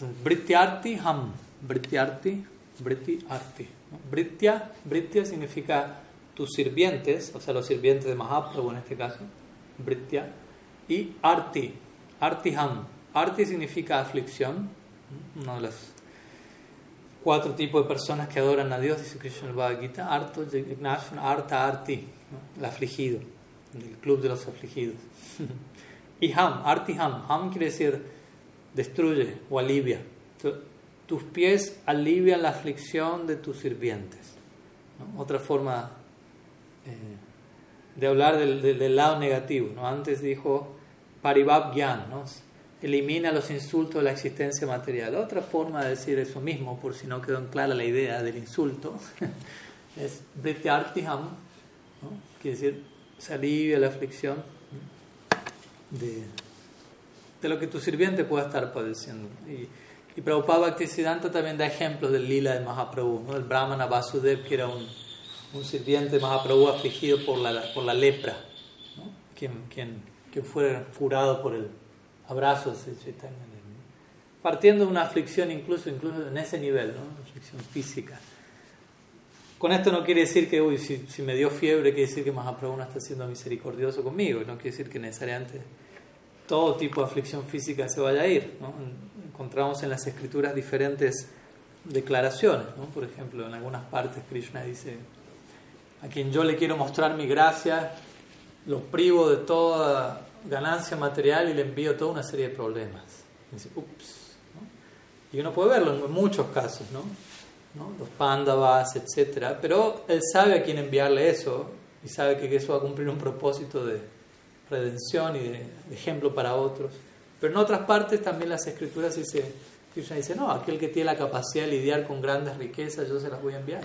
S1: Brityarti Ham, Brityarti, Briti Arti. Britya, Britya significa tus sirvientes, o sea, los sirvientes de Mahaprabhu en este caso, Britya, y Arti, Artiham. Arti significa aflicción, uno de los cuatro tipos de personas que adoran a Dios, dice Krishna Bhagavad Gita, Arto, Arta, Arti, el afligido, el club de los afligidos. y Ham, Artiham, Ham quiere decir destruye o alivia. Tus pies alivian la aflicción de tus sirvientes. Otra forma eh, de hablar del, lado negativo. ¿no? Antes dijo Paribab Gyan, ¿no? elimina los insultos de la existencia material. Otra forma de decir eso mismo, por si no quedó en clara la idea del insulto, es Brityartiham, ¿no? quiere decir se alivia la aflicción de, de, lo que tu sirviente pueda estar padeciendo. Y, y Prabhupada Bhaktisiddhanta también da ejemplos del lila de Mahaprabhu, ¿no? el Brahmana Vasudev, que era un, un sirviente de Mahaprabhu afligido por la, por la lepra, ¿no? quien, quien, quien fue furado por el abrazo de Chaitanya. Partiendo de una aflicción incluso, incluso en ese nivel, ¿no? una aflicción física. Con esto no quiere decir que, uy, si, si me dio fiebre, quiere decir que Mahaprabhu no está siendo misericordioso conmigo, no quiere decir que necesariamente todo tipo de aflicción física se vaya a ir. ¿no? encontramos en las escrituras diferentes declaraciones. ¿no? Por ejemplo, en algunas partes Krishna dice, a quien yo le quiero mostrar mi gracia, lo privo de toda ganancia material y le envío toda una serie de problemas. Y, Ups, y uno puede verlo en muchos casos, ¿no? ¿no? los pándavas, etc. Pero él sabe a quién enviarle eso y sabe que eso va a cumplir un propósito de redención y de ejemplo para otros. Pero en otras partes también las escrituras dice, dice, no, aquel que tiene la capacidad de lidiar con grandes riquezas, yo se las voy a enviar.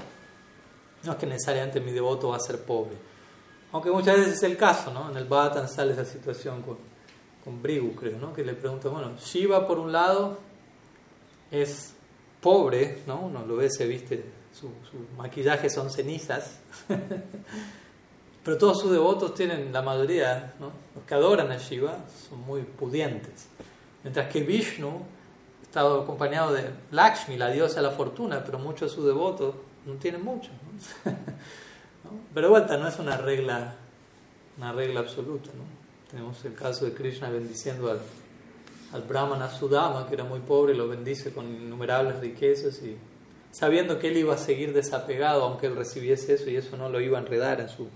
S1: No es que necesariamente mi devoto va a ser pobre. Aunque muchas veces es el caso, ¿no? En el Bhattan sale esa situación con, con Brigu, creo, ¿no? Que le pregunta, bueno, Shiva por un lado es pobre, ¿no? Uno lo ve, se viste, su maquillaje son cenizas. Pero todos sus devotos tienen, la mayoría, ¿no? los que adoran a Shiva, son muy pudientes. Mientras que Vishnu está acompañado de Lakshmi, la diosa de la fortuna, pero muchos de sus devotos no tienen mucho. Pero de vuelta, no es una regla, una regla absoluta. ¿no? Tenemos el caso de Krishna bendiciendo al, al Brahmana Sudama, que era muy pobre, y lo bendice con innumerables riquezas y sabiendo que él iba a seguir desapegado aunque él recibiese eso y eso no lo iba a enredar en su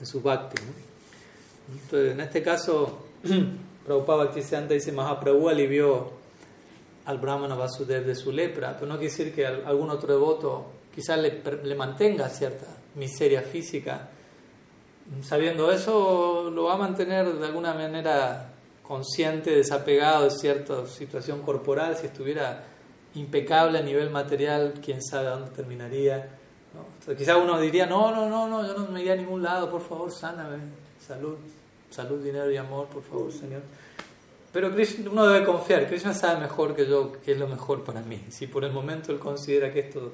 S1: en su bhakti. Entonces, en este caso, Prabhupada Bhaktisiddhanta dice, Mahaprabhu alivió al Brahmana Vasudev de su lepra, pero no quiere decir que algún otro devoto quizás le, le mantenga cierta miseria física. Sabiendo eso, lo va a mantener de alguna manera consciente, desapegado de cierta situación corporal. Si estuviera impecable a nivel material, quién sabe dónde terminaría quizá uno diría, no, no, no, no, yo no me iría a ningún lado, por favor, sáname, salud, salud, dinero y amor, por favor, Señor. Pero uno debe confiar, Krishna sabe mejor que yo qué es lo mejor para mí. Si por el momento él considera que esto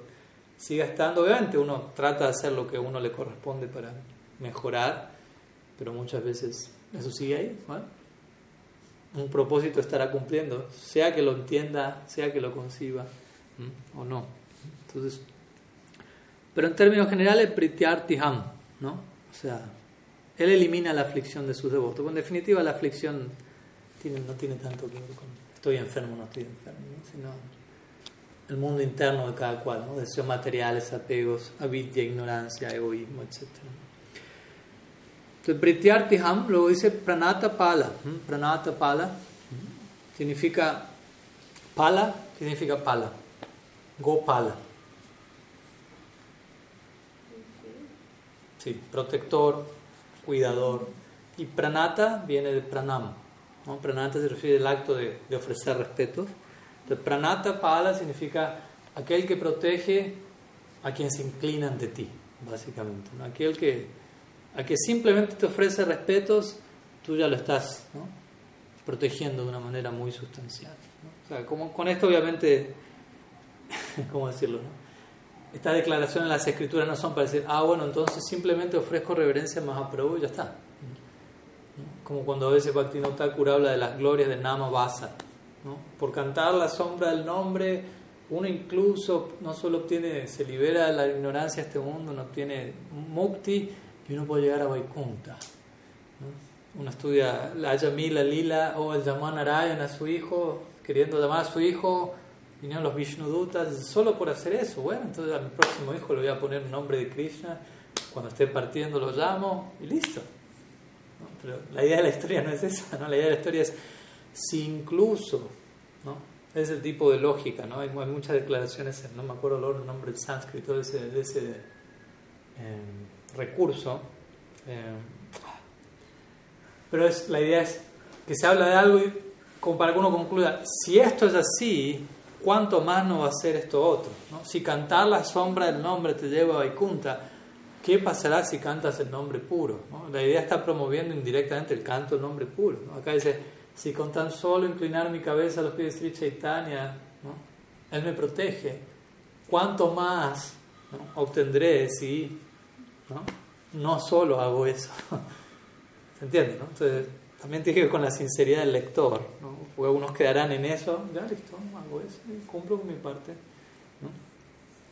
S1: siga estando, obviamente uno trata de hacer lo que a uno le corresponde para mejorar, pero muchas veces eso sigue ahí. Un propósito estará cumpliendo, sea que lo entienda, sea que lo conciba o no. Entonces, pero en términos generales, Prityartiham, ¿no? O sea, él elimina la aflicción de sus devotos. En definitiva, la aflicción no tiene tanto que ver con estoy enfermo no estoy enfermo, sino el mundo interno de cada cual, deseos materiales, apegos, avidya, ignorancia, egoísmo, etc. Entonces, Prityartiham luego dice Pranata Pala. Pranata Pala significa Pala, ¿qué significa Pala? Gopala. Sí, protector, cuidador. Y pranata viene de pranam. Pranata se refiere al acto de, ofrecer respeto. Entonces, pranata pala significa aquel que protege a quien se inclina ante ti, básicamente. Aquel que, a que simplemente te ofrece respetos, tú ya lo estás protegiendo de una manera muy sustancial. O sea, como, con esto obviamente, ¿cómo decirlo? No? Estas declaraciones en las escrituras no son para decir, ah, bueno, entonces simplemente ofrezco reverencia a Mahaprabhu y ya está. Como cuando a veces Bhaktivinoda Thakur habla de las glorias de Nama Vasa. ¿no? Por cantar la sombra del nombre, uno incluso no solo obtiene, se libera de la ignorancia de este mundo, uno obtiene mukti y uno puede llegar a Vaikunta. Uno estudia la Yamila Lila o el Yaman a su hijo, queriendo llamar a su hijo, vinieron los Vishnudutas solo por hacer eso. Bueno, entonces a mi próximo hijo le voy a poner un nombre de Krishna, cuando esté partiendo lo llamo y listo. Pero la idea de la historia no es esa, ¿no? la idea de la historia es si incluso, ¿no? es el tipo de lógica, ¿no? hay, muchas declaraciones, no me acuerdo el nombre del sánscrito de ese, de ese eh, recurso. Eh, pero es, la idea es que se habla de algo y como para que uno concluya, si esto es así, ¿cuánto más no va a ser esto otro? ¿no? Si cantar la sombra del nombre te lleva a Vaikunta, ¿qué pasará si cantas el nombre puro? La idea está promoviendo indirectamente el canto del nombre puro. Acá dice, si con tan solo inclinar mi cabeza a los pies de Sri Chaitanya, Él me protege, ¿cuánto más obtendré si no solo hago eso? ¿Se entiende? ¿no? Entonces, también tiene que ver con la sinceridad del lector. ¿no? Porque algunos quedarán en eso, ya listo, hago eso, cumplo con mi parte. ¿no?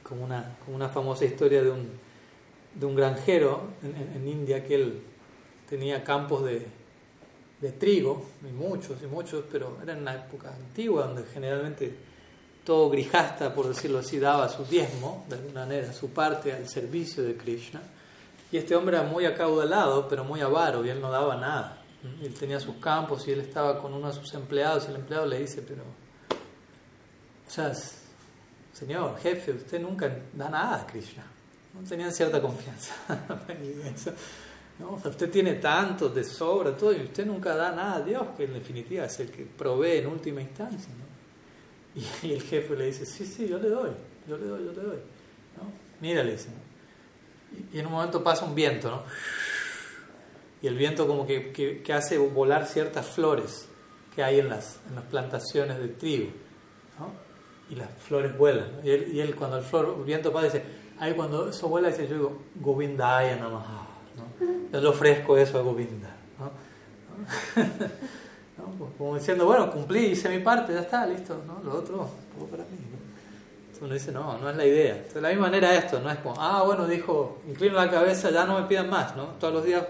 S1: Como, una, como una famosa historia de un, de un granjero en, India que él tenía campos de, de trigo, y muchos y muchos, pero era en una época antigua donde generalmente todo grijasta, por decirlo así, daba su diezmo, de alguna manera, su parte al servicio de Krishna. Y este hombre era muy acaudalado, pero muy avaro, y él no daba nada. Él tenía sus campos y él estaba con uno de sus empleados y el empleado le dice, pero, o sea, señor, jefe, usted nunca da nada a Krishna. No tenían cierta confianza. no, usted tiene tanto de sobra, todo, y usted nunca da nada a Dios, que en definitiva es el que provee en última instancia. Y, el jefe le dice, sí, sí, yo le doy, yo le doy, yo le doy. ¿no? Mira, dice, y en un momento pasa un viento, ¿no? Y el viento como que, que, hace volar ciertas flores que hay en las, en las plantaciones de trigo, ¿no? Y las flores vuelan. Y, él, y, él, cuando el, flor, el viento pasa dice, ahí cuando eso vuela dice, yo digo, Govindaya Namaha, ¿no? Yo le ofrezco eso a Govinda, ¿no? Pues como diciendo, bueno, cumplí, hice mi parte, ya está, listo, ¿no? Lo otro, todo para mí, uno dice, no, no es la idea. de la misma manera esto, no es como, ah, bueno, dijo, inclino la cabeza, ya no me pidan más, ¿no? Todos los días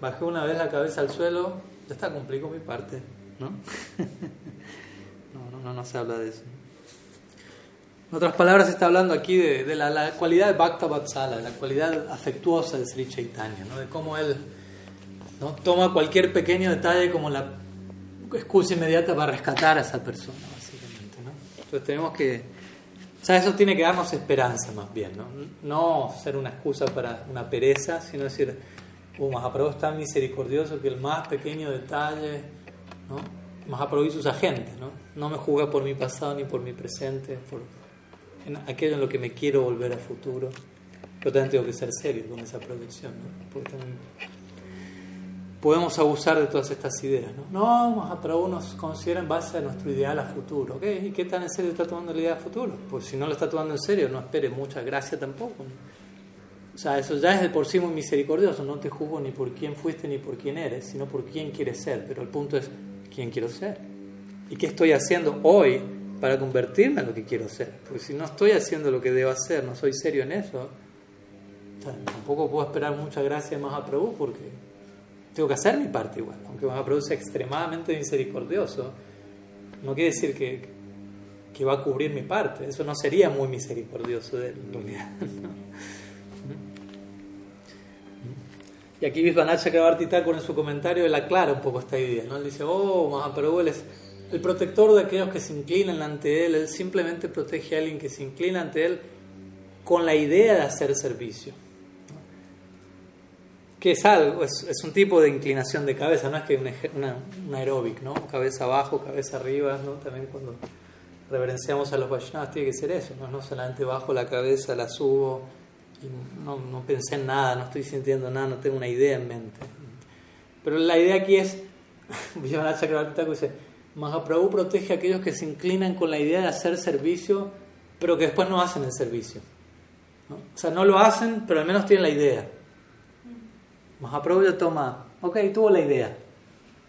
S1: bajé una vez la cabeza al suelo, ya está, cumplí con mi parte, ¿no? no, no, no, se habla de eso. En otras palabras, se está hablando aquí de, la, cualidad de Bhakta Vatsala, la cualidad afectuosa de Sri Chaitanya, ¿no? de cómo él ¿no? toma cualquier pequeño detalle como la excusa inmediata para rescatar a esa persona, básicamente. ¿no? Entonces tenemos que o sea, eso tiene que darnos esperanza más bien, ¿no? No ser una excusa para una pereza, sino decir, oh, Mahaprabhu es tan misericordioso que el más pequeño detalle, ¿no? Mahaprabhu y sus agentes, ¿no? No me juzga por mi pasado ni por mi presente, por aquello en lo que me quiero volver a futuro. Pero también tengo que ser serio con esa proyección, ¿no? Porque también podemos abusar de todas estas ideas. No, no pero nos considera en base a nuestro ideal a futuro. ¿Y qué tan en serio está tomando la idea a futuro? Pues si no lo está tomando en serio, no espere mucha gracia tampoco. O sea, eso ya es de por sí muy misericordioso. No te juzgo ni por quién fuiste ni por quién eres, sino por quién quieres ser. Pero el punto es, ¿quién quiero ser? ¿Y qué estoy haciendo hoy para convertirme en lo que quiero ser? Porque si no estoy haciendo lo que debo hacer, no soy serio en eso, tampoco puedo esperar mucha gracia más a porque tengo que hacer mi parte igual, aunque Mahaprabhu sea extremadamente misericordioso, no quiere decir que, que, va a cubrir mi parte, eso no sería muy misericordioso de en realidad. Y aquí Vishwanath Chakrabarti con en su comentario él aclara un poco esta idea, ¿no? Él dice, oh, Mahaprabhu él es el protector de aquellos que se inclinan ante él, él simplemente protege a alguien que se inclina ante él con la idea de hacer servicio que es algo, es, un tipo de inclinación de cabeza, no es que una, una, aeróbic, ¿no? Cabeza abajo, cabeza arriba, ¿no? También cuando reverenciamos a los Vaishnavas tiene que ser eso, ¿no? No solamente bajo la cabeza, la subo, no, no pensé en nada, no estoy sintiendo nada, no tengo una idea en mente. Pero la idea aquí es, Vishwanath dice, Mahaprabhu protege a aquellos que se inclinan con la idea de hacer servicio, pero que después no hacen el servicio. O sea, no lo hacen, pero al menos tienen la idea. Mahaprabhu ya toma, ok, tuvo la idea.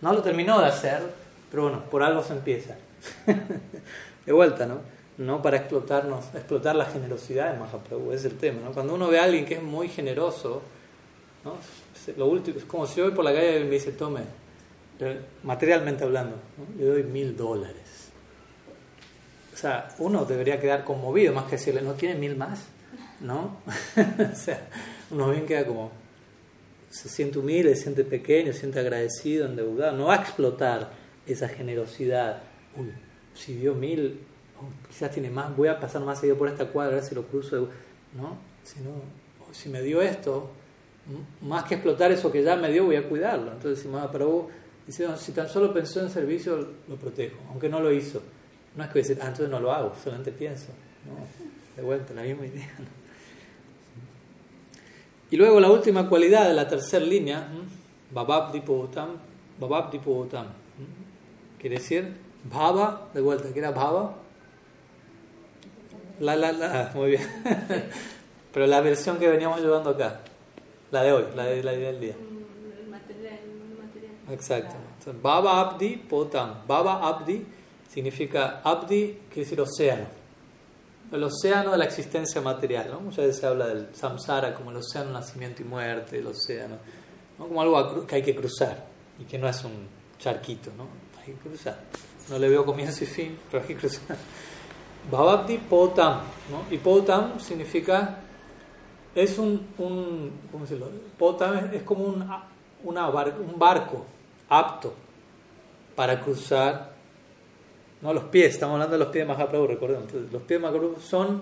S1: No lo terminó de hacer, pero bueno, por algo se empieza. de vuelta, ¿no? No para explotarnos, explotar la generosidad de Mahaprabhu, es el tema. ¿no? Cuando uno ve a alguien que es muy generoso, ¿no? lo último, es como si hoy por la calle me dice, tome, materialmente hablando, le doy mil dólares. O sea, uno debería quedar conmovido más que decirle, ¿no tiene mil más? ¿No? o sea, uno bien queda como, se siente humilde, se siente pequeño, se siente agradecido, endeudado. No va a explotar esa generosidad. Uy, si dio mil, oh, quizás tiene más, voy a pasar más seguido por esta cuadra, a ver si lo cruzo. No, si, no, si me dio esto, más que explotar eso que ya me dio, voy a cuidarlo. Entonces, si Mahaprabhu dice, si tan solo pensó en servicio, lo protejo, aunque no lo hizo. No es que decir, ah, entonces no lo hago, solamente pienso. No, de vuelta, la misma idea. Y luego la última cualidad de la tercera línea, Babab Diputam, Babab Diputam. Quiere decir, Bhava, de vuelta, ¿qué era Bhava? La, la, la, muy bien. Pero la versión que veníamos llevando acá, la de hoy, la, de, la del día.
S2: El material, el material.
S1: Exacto. Baba Abdi Potam. Baba Abdi significa Abdi, quiere decir océano. El océano de la existencia material. ¿no? Muchas veces se habla del samsara como el océano nacimiento y muerte, el océano, ¿no? como algo que hay que cruzar y que no es un charquito. ¿no? Hay que cruzar. No le veo comienzo y fin, pero hay que cruzar. Bhavabdi Potam. ¿no? Y Potam significa es un, un ¿cómo decirlo? Potam es, como un, un barco apto para cruzar, no los pies, estamos hablando de los pies de Mahaprabhu, recordemos, los pies de Mahaprabhu son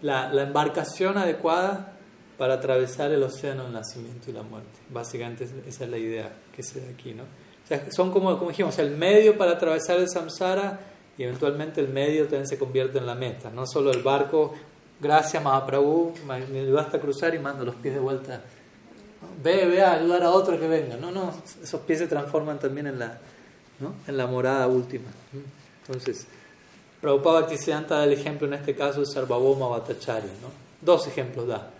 S1: la, la, embarcación adecuada para atravesar el océano del nacimiento y la muerte. Básicamente esa es la idea que se da aquí, ¿no? O sea, son como, como dijimos, el medio para atravesar el samsara y eventualmente el medio también se convierte en la meta, no solo el barco gracias Mahaprabhu, me ayudaste a cruzar y mando los pies de vuelta. Ve, ve a ayudar a otro que venga. No, no, esos pies se transforman también en la, ¿no? en la morada última. Entonces, Prabhupada Bhaktisiddhanta da el ejemplo en este caso de Sarvabhoma Bhattacharya. ¿no? Dos ejemplos da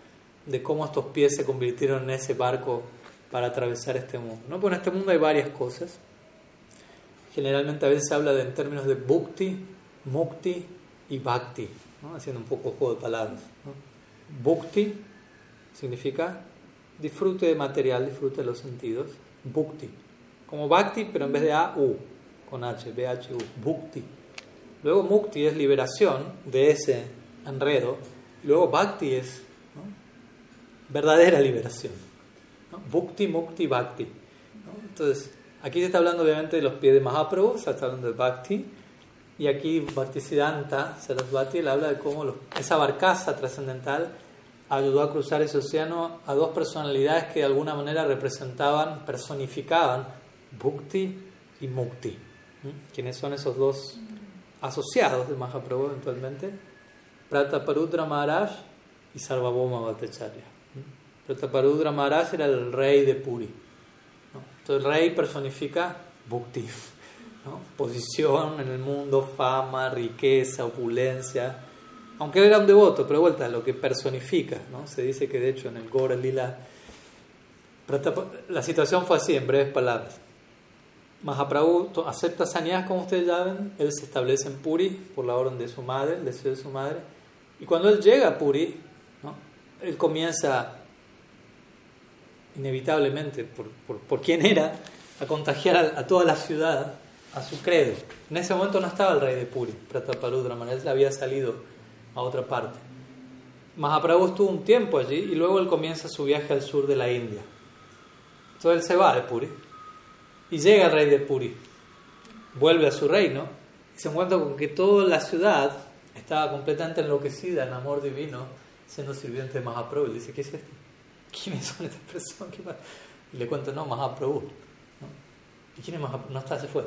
S1: de cómo estos pies se convirtieron en ese barco para atravesar este mundo. ¿no? Pues en este mundo hay varias cosas. Generalmente a veces se habla de, en términos de bhakti, mukti y bhakti haciendo un poco juego de palabras. Bhukti significa disfrute de material, disfrute de los sentidos. Bhukti. Como Bhakti, pero en vez de A, U, con H, B-H-U. Bhukti. Luego Mukti es liberación de ese enredo. Y luego Bhakti es verdadera liberación. Bhukti, Mukti, Bhakti. Entonces, aquí se está hablando obviamente de los pies de Mahaprabhu, se está hablando de Bhakti. Y aquí Bhaktisiddhanta Sarasvati le habla de cómo esa barcaza trascendental ayudó a cruzar ese océano a dos personalidades que de alguna manera representaban, personificaban Bhukti y Mukti. ¿Quiénes son esos dos asociados de Mahaprabhu eventualmente? Prataparudra Maharaj y Sarvabhauma Bhattacharya. Prataparudra Maharaj era el rey de Puri. Entonces el rey personifica Bhukti posición en el mundo, fama, riqueza, opulencia. Aunque él era un devoto, pero vuelta, lo que personifica. ¿no? Se dice que de hecho en el Gora Lila la situación fue así, en breves palabras. Mahaprabhu acepta sanidad, como ustedes ya ven, él se establece en Puri por la orden de su madre, el deseo de su madre. Y cuando él llega a Puri, ¿no? él comienza inevitablemente, por, por, quién era, a contagiar a toda la ciudad a su credo. En ese momento no estaba el rey de Puri, Prataparudra, él había salido a otra parte. Mahaprabhu estuvo un tiempo allí y luego él comienza su viaje al sur de la India. Entonces él se va de Puri y llega el rey de Puri, vuelve a su reino y se encuentra con que toda la ciudad estaba completamente enloquecida en amor divino, siendo sirviente de Mahaprabhu. Dice, ¿qué es esto? ¿Quiénes son estas personas? Y le cuenta, no, Mahaprabhu. ¿Y quién es Mahaprabhu? No está, se fue.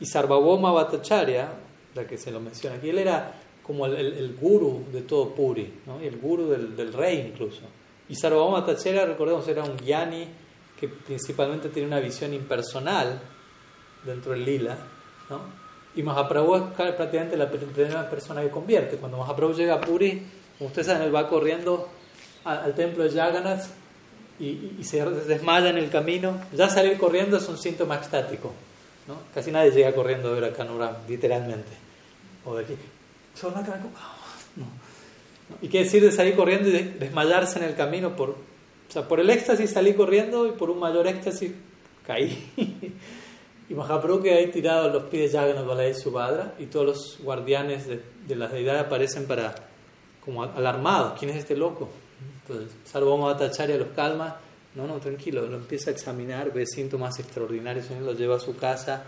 S1: Y Sarvabhoma Bhattacharya, la que se lo menciona aquí, él era como el, el, guru de todo Puri, ¿no? y el guru del, del, rey incluso. Y Sarvabhoma Bhattacharya, recordemos, era un gyani que principalmente tiene una visión impersonal dentro del lila. ¿no? Y Mahaprabhu es prácticamente la primera persona que convierte. Cuando Mahaprabhu llega a Puri, como ustedes saben, él va corriendo al, templo de Jagannath y, y, se desmaya en el camino. Ya salir corriendo es un síntoma extático. ¿no? Casi nadie llega corriendo a ver a Kanuram, literalmente. o de aquí. Solo una no. Y qué decir de salir corriendo y desmayarse en el camino por, o sea, por el éxtasis salí corriendo y por un mayor éxtasis caí. y Mahaprabhu que ahí tirado a los pies de Jagannath y Subhadra y todos los guardianes de, de las deidades aparecen para como alarmados. ¿Quién es este loco? Entonces, Bhattacharya los calma. No, no, tranquilo, lo empieza a examinar, ve síntomas extraordinarios, lo lleva a su casa,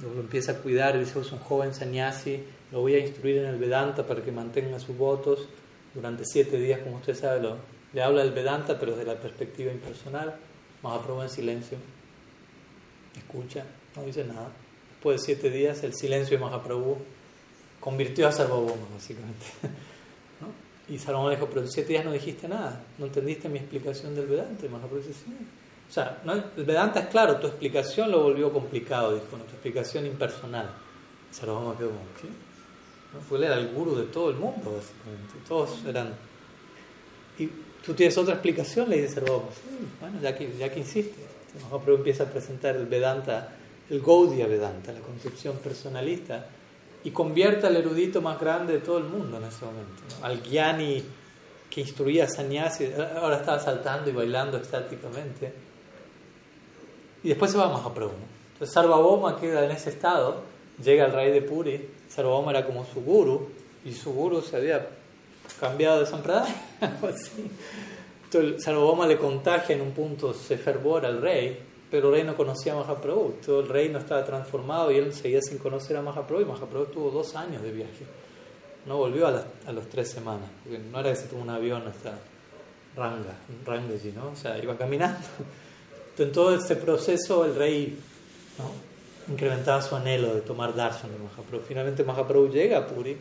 S1: lo empieza a cuidar, dice, es un joven sannyasi, lo voy a instruir en el Vedanta para que mantenga sus votos durante siete días, como usted sabe, lo, le habla del Vedanta, pero desde la perspectiva impersonal, Mahaprabhu en silencio, escucha, no dice nada. Después de siete días, el silencio de Mahaprabhu convirtió a Sarvabhauma, básicamente. Y Sarvabhauma dijo, pero siete días no dijiste nada, no entendiste mi explicación del Vedanta. Y Mahaprabhu dice, sí. O sea, el Vedanta es claro, tu explicación lo volvió complicado, dijo, tu explicación impersonal. Sarvabhauma quedó como, ¿qué? ¿No? Fue era el guru de todo el mundo, básicamente. Todos eran... Y tú tienes otra explicación, le dice Sarvabhauma. bueno, ya que, ya que insiste. Mahaprabhu empieza a presentar el Vedanta, el Gaudiya Vedanta, la concepción personalista y convierte al erudito más grande de todo el mundo en ese momento. Al Gyani que instruía a Sannyasi, ahora estaba saltando y bailando estáticamente. Y después se va a Mahaprabhu. Entonces Sarvabhauma queda en ese estado, llega al rey de Puri, Sarvabhauma era como su guru, y su guru se había cambiado de sampradaya, así. Entonces Sarvabhauma le contagia en un punto, se fervora al rey, pero el rey no conocía a Mahaprabhu. Todo el reino estaba transformado y él seguía sin conocer a Mahaprabhu. Y Mahaprabhu tuvo dos años de viaje. No volvió a, las, tres semanas. Porque no era que se tuvo un avión hasta Ranga, Rangaji, ¿no? O sea, iba caminando. Entonces, en todo este proceso, el rey incrementaba su anhelo de tomar darshan de Mahaprabhu. Finalmente, Mahaprabhu llega a Puri.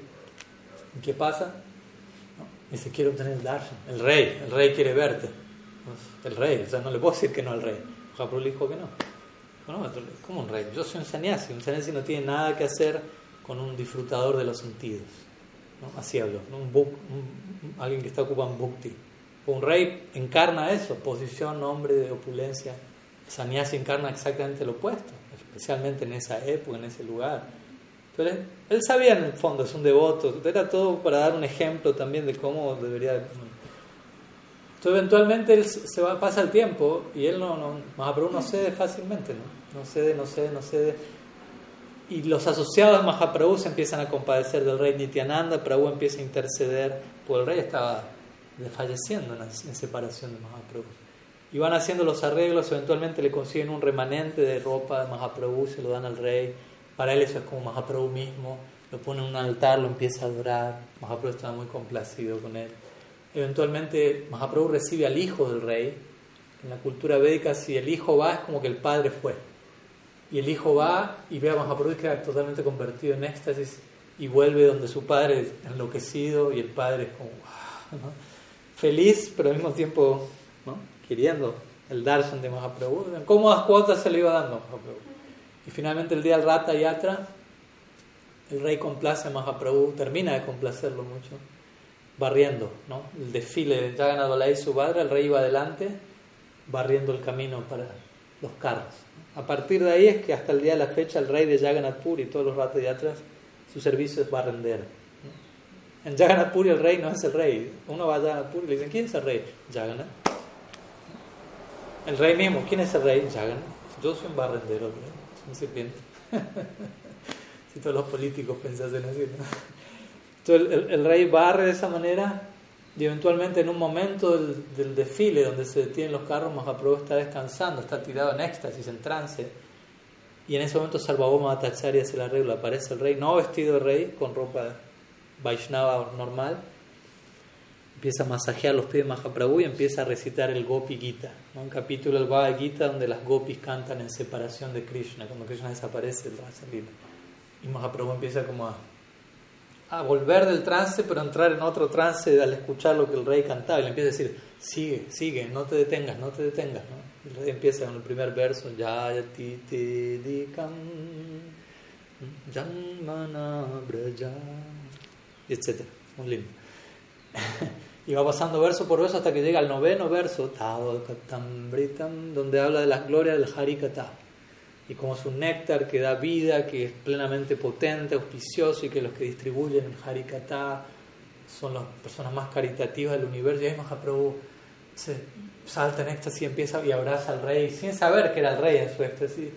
S1: ¿Y qué pasa? ¿No? Dice: Quiero obtener el darshan. El rey, el rey quiere verte. El rey, o sea, no le puedo decir que no al rey. Mahaprabhu le dijo que no. No, es como un rey. Yo soy un sannyasi. Un sannyasi no tiene nada que hacer con un disfrutador de los sentidos. ¿no? Así hablo. Un, book, alguien que está ocupando bhakti. Un rey encarna eso, posición, nombre de opulencia. Sannyasi encarna exactamente lo opuesto, especialmente en esa época, en ese lugar. Pero él sabía en el fondo, es un devoto. Era todo para dar un ejemplo también de cómo debería entonces eventualmente él se va, pasa el tiempo y él no, Mahaprabhu no cede fácilmente, ¿no? No cede, no cede, no cede. Y los asociados de Mahaprabhu se empiezan a compadecer del rey Nityananda, Prabhu empieza a interceder, porque el rey estaba falleciendo en, en separación de Mahaprabhu. Y van haciendo los arreglos, eventualmente le consiguen un remanente de ropa de Mahaprabhu, se lo dan al rey. Para él eso es como Mahaprabhu mismo, lo pone en un altar, lo empieza a adorar. Mahaprabhu estaba muy complacido con él. Eventualmente Mahaprabhu recibe al hijo del rey. En la cultura védica, si el hijo va, es como que el padre fue. Y el hijo va y ve a Mahaprabhu y queda totalmente convertido en éxtasis y vuelve donde su padre es enloquecido y el padre es como feliz, pero al mismo tiempo ¿no? queriendo el darshan de Mahaprabhu. En cómodas cuotas se le iba dando Mahaprabhu. Y finalmente el día del Rata Yatra, el rey complace a Mahaprabhu, termina de complacerlo mucho barriendo, ¿no? El desfile de Jagannath su padre, el rey iba adelante, barriendo el camino para los carros. A partir de ahí es que hasta el día de la fecha el rey de Jagannath Puri y todos los ratos de atrás, su servicio es barrendero. En Jagannath Puri el rey no es el rey. Uno va a Jagannath Puri y le dicen, ¿quién es el rey? Jagannath. El rey mismo, ¿quién es el rey? Jagannath. Yo soy un barrendero, un sirviente. si todos los políticos pensasen así, ¿no? Entonces el, rey barre de esa manera y eventualmente en un momento del, desfile donde se detienen los carros, Mahaprabhu está descansando, está tirado en éxtasis, en trance. Y en ese momento Sarvabhauma Bhattacharya hace el arreglo, aparece el rey, no vestido de rey, con ropa Vaishnava normal, empieza a masajear los pies de Mahaprabhu y empieza a recitar el Gopi Gita, un capítulo del Bhagavad Gita donde las gopis cantan en separación de Krishna, cuando Krishna desaparece, a salir. Y Mahaprabhu empieza como a a volver del trance, pero entrar en otro trance al escuchar lo que el rey cantaba. Y le empieza a decir, sigue, sigue, no te detengas, no te detengas. ¿no? El rey empieza con el primer verso, ya ti te dikam, janmana etc. Muy lindo. y va pasando verso por verso hasta que llega al noveno verso, donde habla de las glorias del Harikata. Y como es un néctar que da vida, que es plenamente potente, auspicioso y que los que distribuyen el Harikata son las personas más caritativas del universo. Y ahí Mahaprabhu se salta en éxtasis y empieza y abraza al rey sin saber que era el rey en su éxtasis.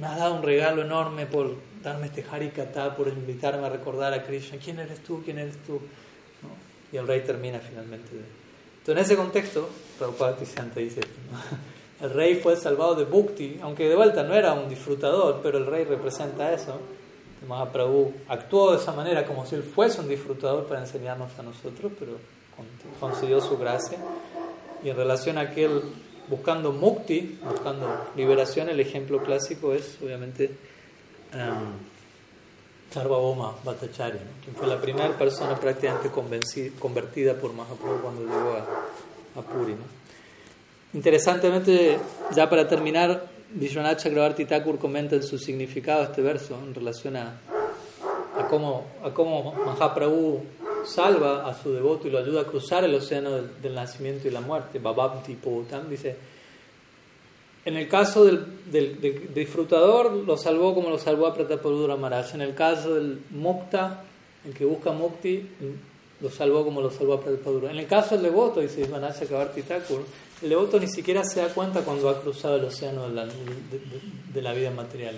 S1: Me ha dado un regalo enorme por darme este Harikata, por invitarme a recordar a Krishna. ¿Quién eres tú? ¿Quién eres tú? Y el rey termina finalmente. Entonces, en ese contexto, Prabhupada dice el rey fue salvado de Bhukti, aunque de vuelta no era un disfrutador, pero el rey representa eso. Mahaprabhu actuó de esa manera como si él fuese un disfrutador para enseñarnos a nosotros, pero concedió su gracia. Y en relación a aquel buscando mukti, buscando liberación, el ejemplo clásico es obviamente um, Sarvabhauma Bhattacharya, quien fue la primera persona prácticamente convertida por Mahaprabhu cuando llegó a, a Puri. Interesantemente, ya para terminar, Vishwanath Chakrabarti Thakur comenta en su significado este verso en relación a, cómo, Mahaprabhu salva a su devoto y lo ayuda a cruzar el océano del, nacimiento y la muerte. Bababti Potam dice: En el caso del, disfrutador, lo salvó como lo salvó a Prataparudra Maharaj. En el caso del Mukta, el que busca Mukti, lo salvó como lo salvó a Prataparudra. En el caso del devoto, dice Vishwanath Chakrabarti Thakur, el devoto ni siquiera se da cuenta cuando ha cruzado el océano de la, vida material.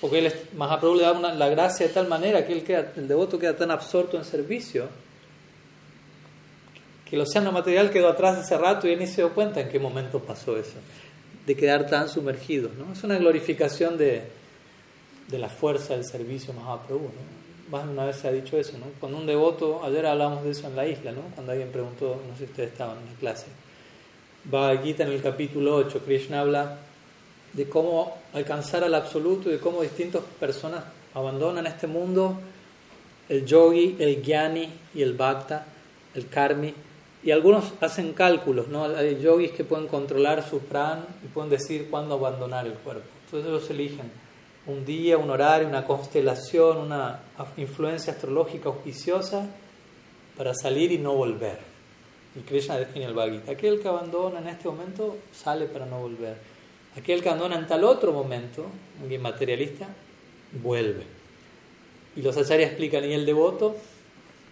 S1: Porque él, Mahaprabhu le da la gracia de tal manera que él el devoto queda tan absorto en servicio que el océano material quedó atrás hace rato y él ni se dio cuenta en qué momento pasó eso, de quedar tan sumergido. ¿no? Es una glorificación de, de la fuerza del servicio Mahaprabhu. ¿no? Más de una vez se ha dicho eso, ¿no? Cuando un devoto, ayer hablamos de eso en la isla, ¿no? Cuando alguien preguntó, no sé si ustedes estaban en la clase, Bhagavad Gita en el capítulo 8, Krishna habla de cómo alcanzar al absoluto y de cómo distintas personas abandonan este mundo, el yogi, el gyani y el bhakta, el karmi, y algunos hacen cálculos, ¿no? Hay yogis que pueden controlar su pran y pueden decir cuándo abandonar el cuerpo. Entonces ellos eligen un día, un horario, una constelación, una influencia astrológica auspiciosa para salir y no volver. Y Krishna define el Bhagavad Aquel que abandona en este momento sale para no volver. Aquel que abandona en tal otro momento, alguien materialista, vuelve. Y los acharyas explican, ¿y el devoto?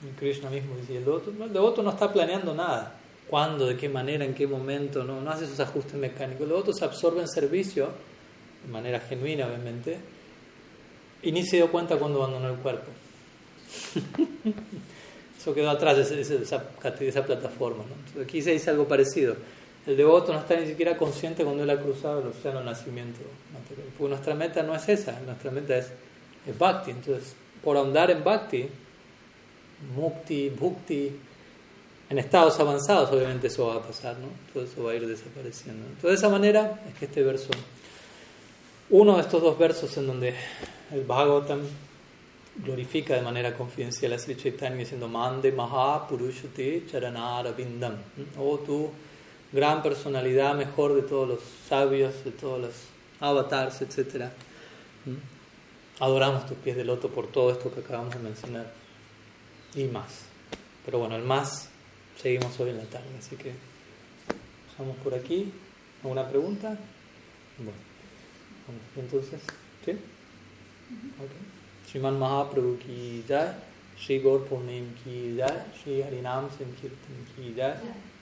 S1: Y Krishna mismo dice, el devoto? No, el devoto no está planeando nada. ¿Cuándo? ¿De qué manera? ¿En qué momento? No, no hace esos ajustes mecánicos. El devoto se absorbe en servicio de manera genuina, obviamente, y ni se dio cuenta cuando abandonó el cuerpo. Eso quedó atrás, esa, esa, esa plataforma. aquí se dice algo parecido. El devoto no está ni siquiera consciente cuando él ha cruzado el océano del nacimiento Porque nuestra meta no es esa, nuestra meta es, es bhakti. Entonces, por ahondar en bhakti, mukti, bhukti, en estados avanzados, obviamente eso va a pasar, ¿no? Todo eso va a ir desapareciendo. Entonces, de esa manera es que este verso uno de estos dos versos en donde el Bhagavatam glorifica de manera confidencial a Sri Chaitanya diciendo Mande Maha Purushate Charanara Vindam. Oh tú, gran personalidad, mejor de todos los sabios, de todos los avatars, etc. Adoramos tus pies de loto por todo esto que acabamos de mencionar y más. Pero bueno, el más seguimos hoy en la tarde, así que dejamos por aquí. ¿Alguna pregunta? Bueno. Entonces, ¿qué? हम्म। okay. श्रीमान महाप्रभु की जय श्री गौर पूर्णिम की जय श्री हरिनाम संकीर्तन की जय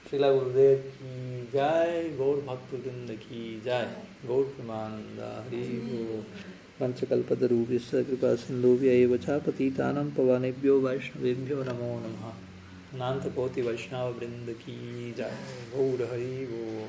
S1: श्रीला गुरुदेव की जय गौर भक्तवृंद की जय। गौर प्रमानंदा हरि हम्म। पंचकल्पतरूपिश कृपा सिंधुभ्य पतितानम पवनेभ्यो वैष्णवेभ्यो नमो नमः। अनंत कोटि वैष्णव वृंद की जय। गौर हरि गो